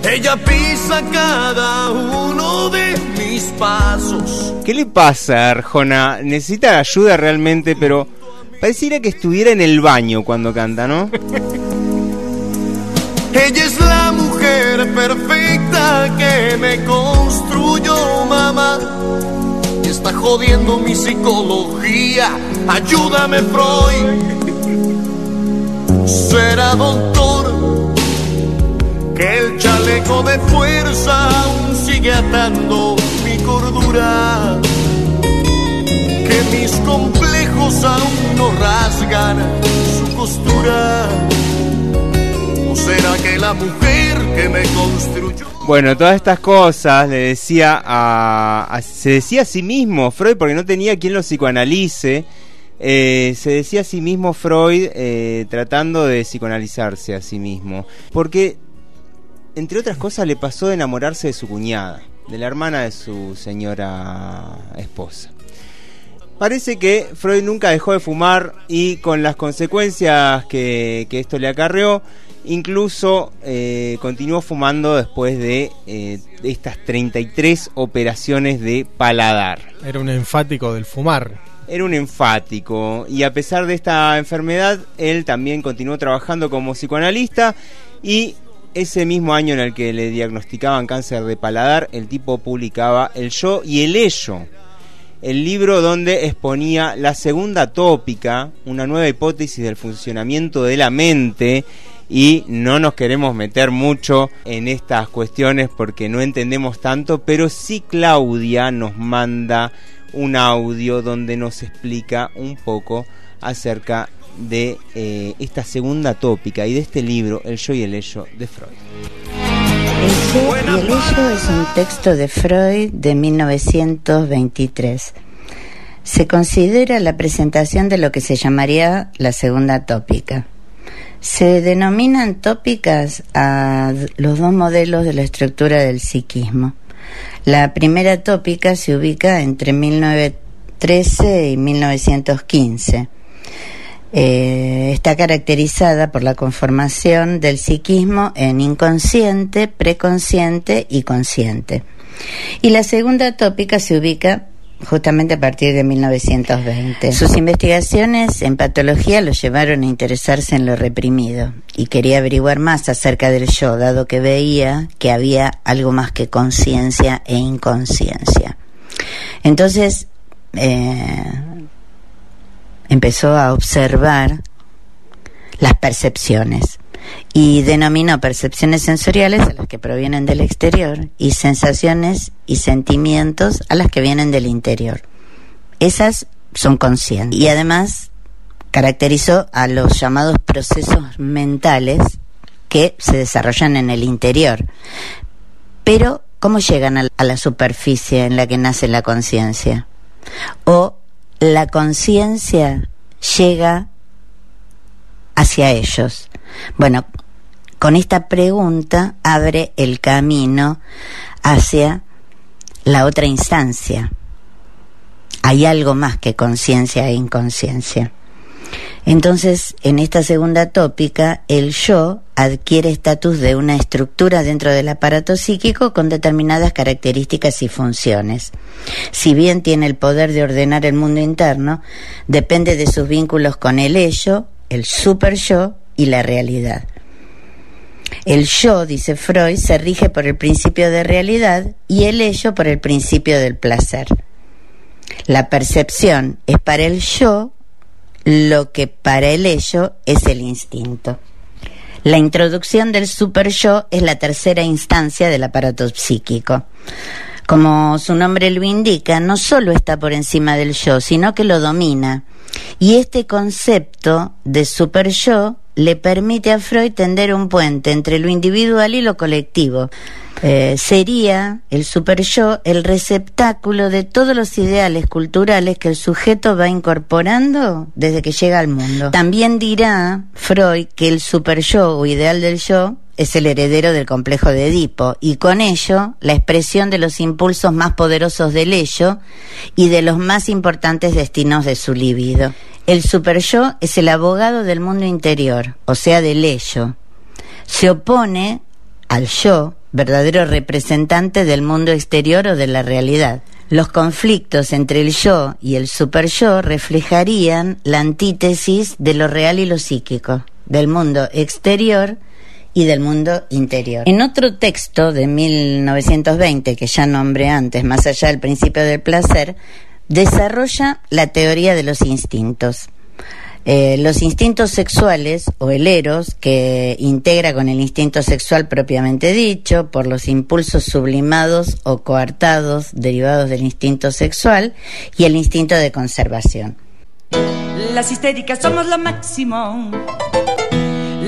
Ella pisa cada uno de mis pasos. ¿Qué le pasa, Arjona? Necesita ayuda realmente, pero pareciera que estuviera en el baño cuando canta, ¿no? Ella es la mujer perfecta que me construyó, mamá. Y está jodiendo mi psicología. Ayúdame, Freud. Será doctor que el chaleco de fuerza aún sigue atando mi cordura. Que mis complejos aún no rasgan su costura. ¿O será que la mujer que me construyó? Bueno, todas estas cosas le decía a, se decía a sí mismo Freud porque no tenía quien lo psicoanalice. eh, se decía a sí mismo Freud eh, tratando de psicoanalizarse a sí mismo. Porque entre otras cosas, le pasó de enamorarse de su cuñada, de la hermana de su señora esposa. Parece que Freud nunca dejó de fumar y con las consecuencias que, que esto le acarreó, incluso eh, continuó fumando después de, eh, de estas 33 operaciones de paladar. Era un enfático del fumar. Era un enfático y a pesar de esta enfermedad, él también continuó trabajando como psicoanalista y ese mismo año en el que le diagnosticaban cáncer de paladar, el tipo publicaba El yo y el ello, el libro donde exponía la segunda tópica, una nueva hipótesis del funcionamiento de la mente y no nos queremos meter mucho en estas cuestiones porque no entendemos tanto, pero sí Claudia nos manda un audio donde nos explica un poco acerca de eh, esta segunda tópica y de este libro, El yo y el ello de Freud. Y el ello es un texto de Freud de 1923. Se considera la presentación de lo que se llamaría la segunda tópica. Se denominan tópicas a los dos modelos de la estructura del psiquismo. La primera tópica se ubica entre 1913 y 1915. Eh, está caracterizada por la conformación del psiquismo en inconsciente, preconsciente y consciente. Y la segunda tópica se ubica justamente a partir de 1920. Sus investigaciones en patología lo llevaron a interesarse en lo reprimido y quería averiguar más acerca del yo, dado que veía que había algo más que conciencia e inconsciencia. Entonces, eh, empezó a observar las percepciones y denominó percepciones sensoriales a las que provienen del exterior y sensaciones y sentimientos a las que vienen del interior. Esas son conscientes y además caracterizó a los llamados procesos mentales que se desarrollan en el interior. Pero, ¿cómo llegan a la superficie en la que nace la conciencia? O la conciencia llega hacia ellos. Bueno, con esta pregunta abre el camino hacia la otra instancia. Hay algo más que conciencia e inconsciencia. Entonces, en esta segunda tópica, el yo adquiere estatus de una estructura dentro del aparato psíquico con determinadas características y funciones. Si bien tiene el poder de ordenar el mundo interno, depende de sus vínculos con el ello, el super yo y la realidad. El yo, dice Freud, se rige por el principio de realidad y el ello por el principio del placer. La percepción es para el yo lo que para el ello es el instinto. La introducción del super yo es la tercera instancia del aparato psíquico. Como su nombre lo indica, no solo está por encima del yo, sino que lo domina. Y este concepto de super yo le permite a Freud tender un puente entre lo individual y lo colectivo. Eh, sería el super yo el receptáculo de todos los ideales culturales que el sujeto va incorporando desde que llega al mundo. También dirá Freud que el super yo o ideal del yo es el heredero del complejo de Edipo y con ello la expresión de los impulsos más poderosos del ello y de los más importantes destinos de su libido. El super yo es el abogado del mundo interior, o sea, del ello. Se opone al yo, verdadero representante del mundo exterior o de la realidad. Los conflictos entre el yo y el super yo reflejarían la antítesis de lo real y lo psíquico, del mundo exterior y del mundo interior. En otro texto de 1920, que ya nombré antes, más allá del principio del placer, desarrolla la teoría de los instintos. Eh, los instintos sexuales o el eros, que integra con el instinto sexual propiamente dicho, por los impulsos sublimados o coartados derivados del instinto sexual, y el instinto de conservación. Las histéricas somos lo máximo.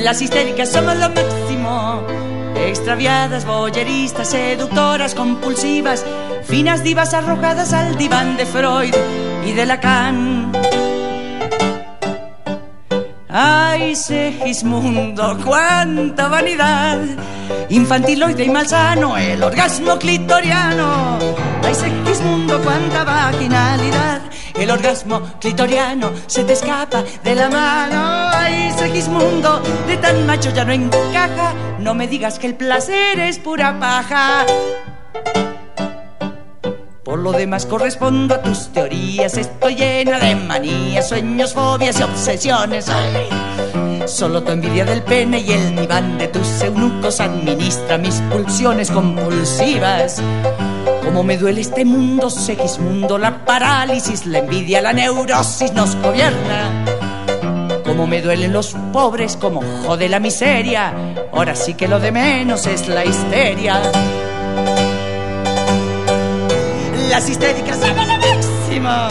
Las histéricas somos lo máximo. Extraviadas, boyeristas, seductoras, compulsivas, finas divas arrojadas al diván de Freud y de Lacan Ay, Segismundo, cuánta vanidad. Infantiloide y malsano, el orgasmo clitoriano. Ay, Segismundo, cuánta vaginalidad. El orgasmo clitoriano se te escapa de la mano. Ay, Segismundo, de tan macho ya no encaja. No me digas que el placer es pura paja. Por lo demás correspondo a tus teorías, estoy llena de manías, sueños, fobias y obsesiones. Solo tu envidia del pene y el diván de tus eunucos administra mis pulsiones compulsivas. Como me duele este mundo, Segismundo, la parálisis, la envidia, la neurosis nos gobierna. Como me duelen los pobres, como jode la miseria. Ahora sí que lo de menos es la histeria. Las histéricas son máximo.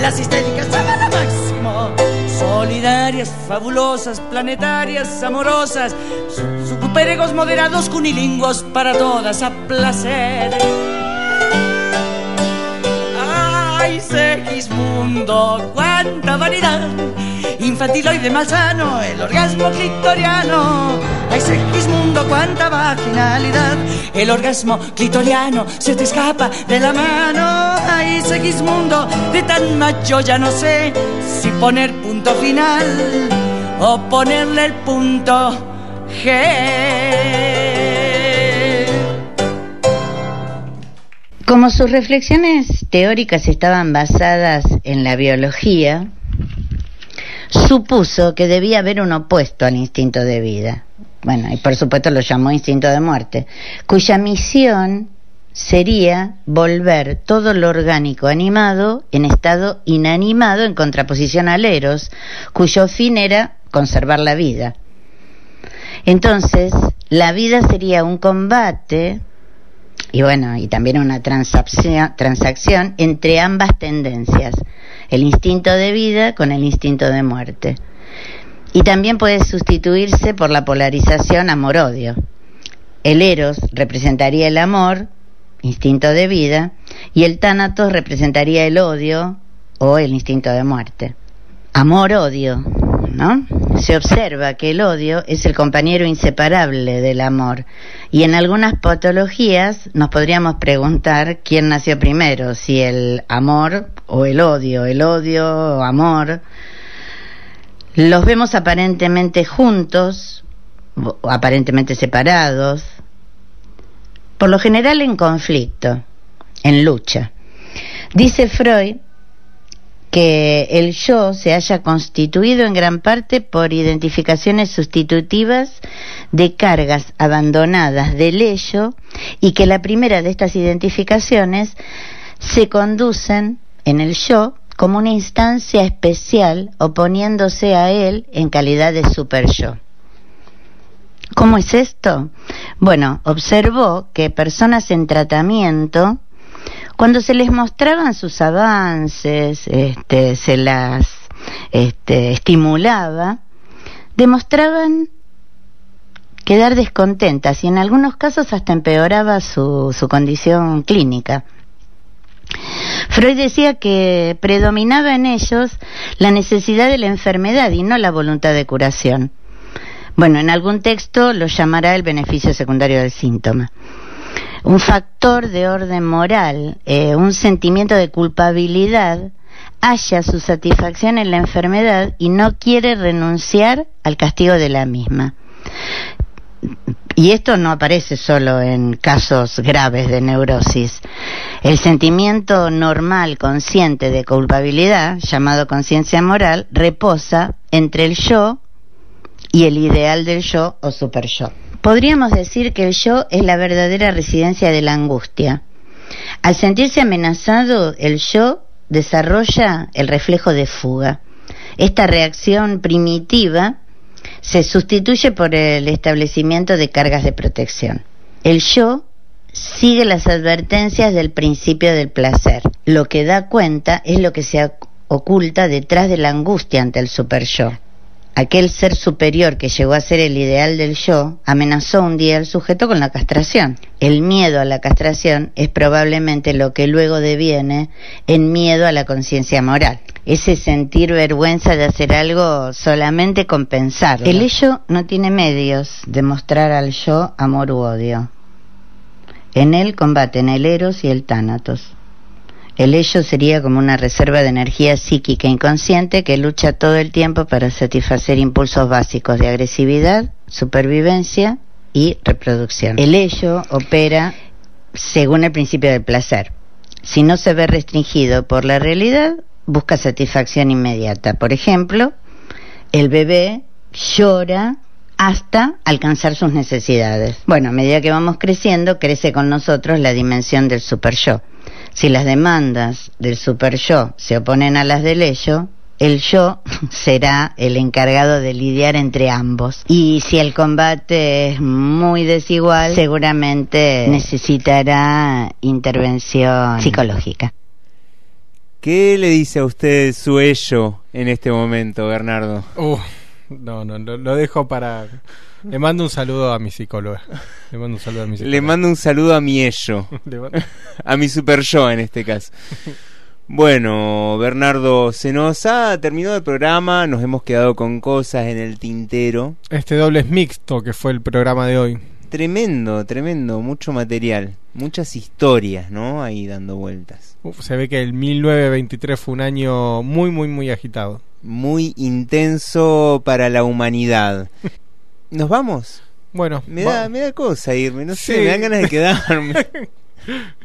Las histéricas son lo máximo. Solidarias, fabulosas, planetarias, amorosas. Su- Superegos moderados, cunilingüos para todas a placer. Ay, Segismundo, cuánta vanidad. Infantiloide malsano, el orgasmo clitoriano. Ay, Segismundo, cuánta vaginalidad. El orgasmo clitoriano se te escapa de la mano. Ay, Segismundo, de tan macho ya no sé si poner punto final o ponerle el punto G. Como sus reflexiones teóricas estaban basadas en la biología, supuso que debía haber un opuesto al instinto de vida. Bueno, y por supuesto lo llamó instinto de muerte, cuya misión sería volver todo lo orgánico animado en estado inanimado en contraposición al eros, cuyo fin era conservar la vida. Entonces, la vida sería un combate y bueno, y también una transacción, transacción entre ambas tendencias, el instinto de vida con el instinto de muerte. Y también puede sustituirse por la polarización amor-odio. El eros representaría el amor, instinto de vida, y el tánatos representaría el odio o el instinto de muerte. Amor-odio, ¿no? Se observa que el odio es el compañero inseparable del amor y en algunas patologías nos podríamos preguntar quién nació primero, si el amor o el odio, el odio o amor. Los vemos aparentemente juntos, o aparentemente separados, por lo general en conflicto, en lucha. Dice Freud que el yo se haya constituido en gran parte por identificaciones sustitutivas de cargas abandonadas del ello y que la primera de estas identificaciones se conducen en el yo como una instancia especial oponiéndose a él en calidad de super yo. ¿Cómo es esto? Bueno, observó que personas en tratamiento cuando se les mostraban sus avances, este, se las este, estimulaba, demostraban quedar descontentas y en algunos casos hasta empeoraba su, su condición clínica. Freud decía que predominaba en ellos la necesidad de la enfermedad y no la voluntad de curación. Bueno, en algún texto lo llamará el beneficio secundario del síntoma un factor de orden moral, eh, un sentimiento de culpabilidad, halla su satisfacción en la enfermedad y no quiere renunciar al castigo de la misma. Y esto no aparece solo en casos graves de neurosis. El sentimiento normal, consciente de culpabilidad, llamado conciencia moral, reposa entre el yo y el ideal del yo o super yo. Podríamos decir que el yo es la verdadera residencia de la angustia. Al sentirse amenazado, el yo desarrolla el reflejo de fuga. Esta reacción primitiva se sustituye por el establecimiento de cargas de protección. El yo sigue las advertencias del principio del placer. Lo que da cuenta es lo que se oculta detrás de la angustia ante el super yo. Aquel ser superior que llegó a ser el ideal del yo, amenazó un día al sujeto con la castración. El miedo a la castración es probablemente lo que luego deviene en miedo a la conciencia moral. Ese sentir vergüenza de hacer algo solamente compensarlo. El ello no tiene medios de mostrar al yo amor u odio. En él combaten el eros y el tánatos. El ello sería como una reserva de energía psíquica inconsciente que lucha todo el tiempo para satisfacer impulsos básicos de agresividad, supervivencia y reproducción. El ello opera según el principio del placer. Si no se ve restringido por la realidad, busca satisfacción inmediata. Por ejemplo, el bebé llora hasta alcanzar sus necesidades. Bueno, a medida que vamos creciendo, crece con nosotros la dimensión del super yo. Si las demandas del super yo se oponen a las del ello, el yo será el encargado de lidiar entre ambos. Y si el combate es muy desigual, seguramente necesitará intervención psicológica. ¿Qué le dice a usted su ello en este momento, Bernardo? Uh, no, no, lo, lo dejo para... Le mando un saludo a mi psicóloga. Le mando un saludo a mi psicóloga. Le mando un saludo a mi ello. A mi super yo en este caso. Bueno, Bernardo, se nos ha terminado el programa, nos hemos quedado con cosas en el tintero. Este doble es mixto que fue el programa de hoy. Tremendo, tremendo, mucho material, muchas historias, ¿no? Ahí dando vueltas. Uf, se ve que el 1923 fue un año muy, muy, muy agitado. Muy intenso para la humanidad. ¿Nos vamos? Bueno, Me va- da, me da cosa irme, no sé, me dan ganas de quedarme.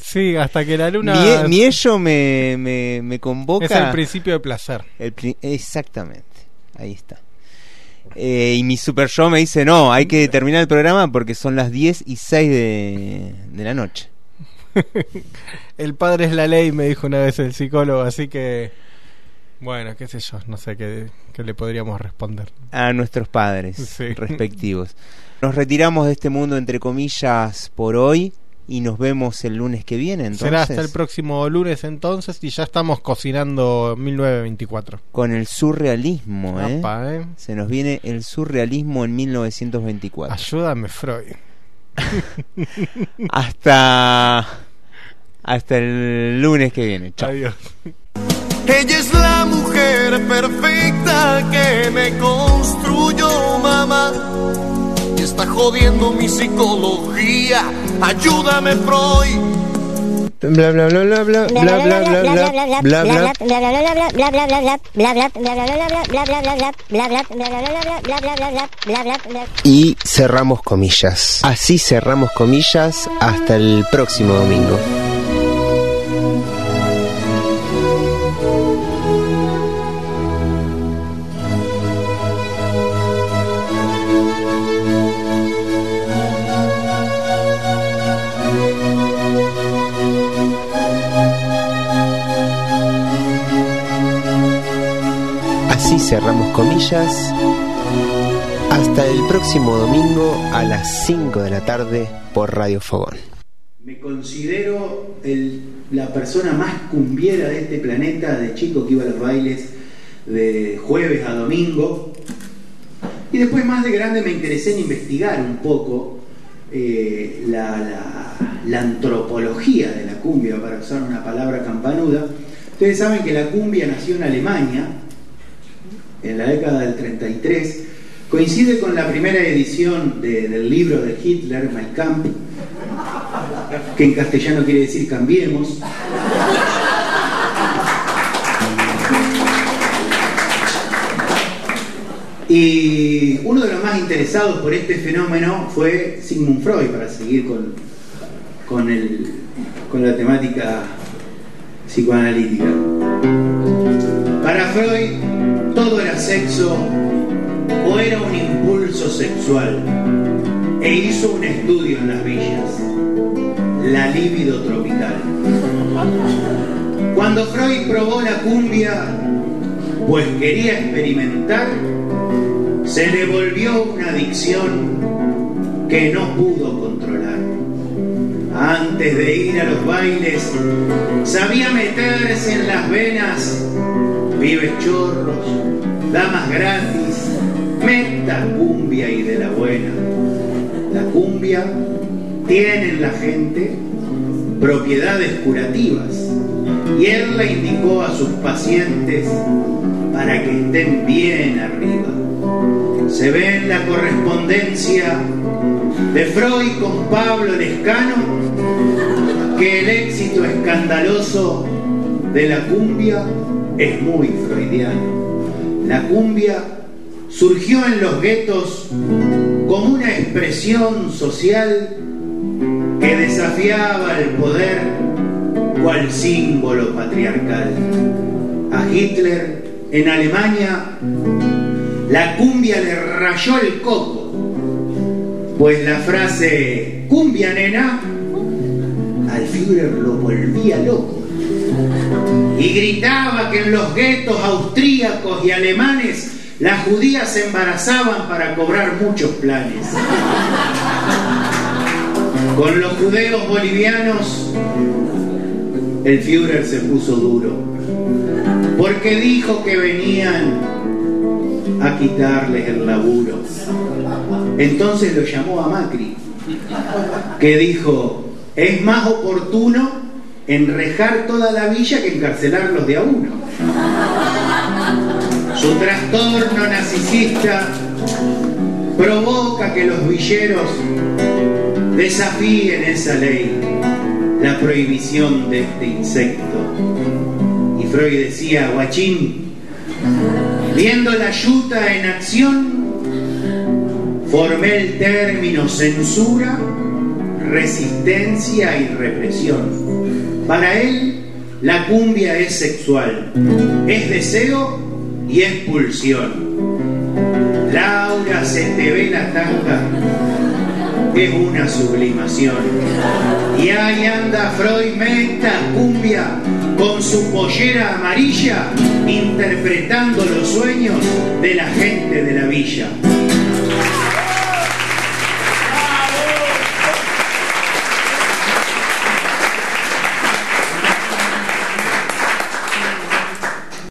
Sí, hasta que la luna... mi, mi ello me, me, me convoca. Es el principio de placer. El exactamente, ahí está. Eh, y mi super yo me dice, no, hay que terminar el programa porque son las 10 y 6 de, de la noche. El padre es la ley, me dijo una vez el psicólogo, así que... Bueno, qué sé yo, no sé qué, qué le podríamos responder. A nuestros padres Sí. respectivos. Nos retiramos de este mundo, entre comillas, por hoy y nos vemos el lunes que viene. Entonces, Será hasta el próximo lunes entonces y ya estamos cocinando 1924. con el surrealismo, ¿eh? Apa, ¿eh? Se nos viene el surrealismo en 1924. Ayúdame, Freud. hasta hasta el lunes que viene. Chao. Adiós. Ella es la mujer perfecta que me construyó mamá. Está jodiendo mi psicología. Ayúdame, Freud. Bla bla bla bla bla bla bla bla bla bla bla y cerramos comillas. Así cerramos comillas hasta el próximo domingo. Cerramos comillas. Hasta el próximo domingo a las 5 de la tarde por Radio Fogón. Me considero la persona más cumbiera de este planeta, de chico que iba a los bailes de jueves a domingo. Y después más de grande me interesé en investigar un poco eh, la antropología de la cumbia, para usar una palabra campanuda. Ustedes saben que la cumbia nació en Alemania en la década del 33. Coincide con la primera edición de- del libro de Hitler, Mein Kampf, que en castellano quiere decir cambiemos. Y uno de los más interesados por este fenómeno fue Sigmund Freud, para seguir con, con, el- con la temática psicoanalítica. Para Freud, todo era sexo o era un impulso sexual. E hizo un estudio en las villas, la libido tropical. Cuando Freud probó la cumbia, pues quería experimentar, se le volvió una adicción que no pudo controlar. Antes de ir a los bailes, sabía meterse en las venas, pibes chorros, damas gratis, meta cumbia y de la buena. La cumbia tiene en la gente propiedades curativas y él la indicó a sus pacientes para que estén bien arriba. Se ve en la correspondencia de Freud con Pablo Lescano que el éxito escandaloso de la cumbia es muy freudiano. La cumbia surgió en los guetos como una expresión social que desafiaba el poder cual símbolo patriarcal. A Hitler en Alemania la cumbia le rayó el coco, pues la frase cumbia nena al Führer lo volvía loco y gritaba que en los guetos austríacos y alemanes las judías se embarazaban para cobrar muchos planes. Con los judeos bolivianos el Führer se puso duro, porque dijo que venían a quitarles el laburo. Entonces lo llamó a Macri, que dijo, es más oportuno enrejar toda la villa que encarcelarlos de a uno. Su trastorno narcisista provoca que los villeros desafíen esa ley, la prohibición de este insecto. Y Freud decía, guachín, viendo la yuta en acción, formé el término censura, resistencia y represión. Para él, la cumbia es sexual, es deseo y es pulsión. Laura se te ve la tanga, es una sublimación. Y ahí anda Freud meta cumbia con su pollera amarilla interpretando los sueños de la gente de la villa.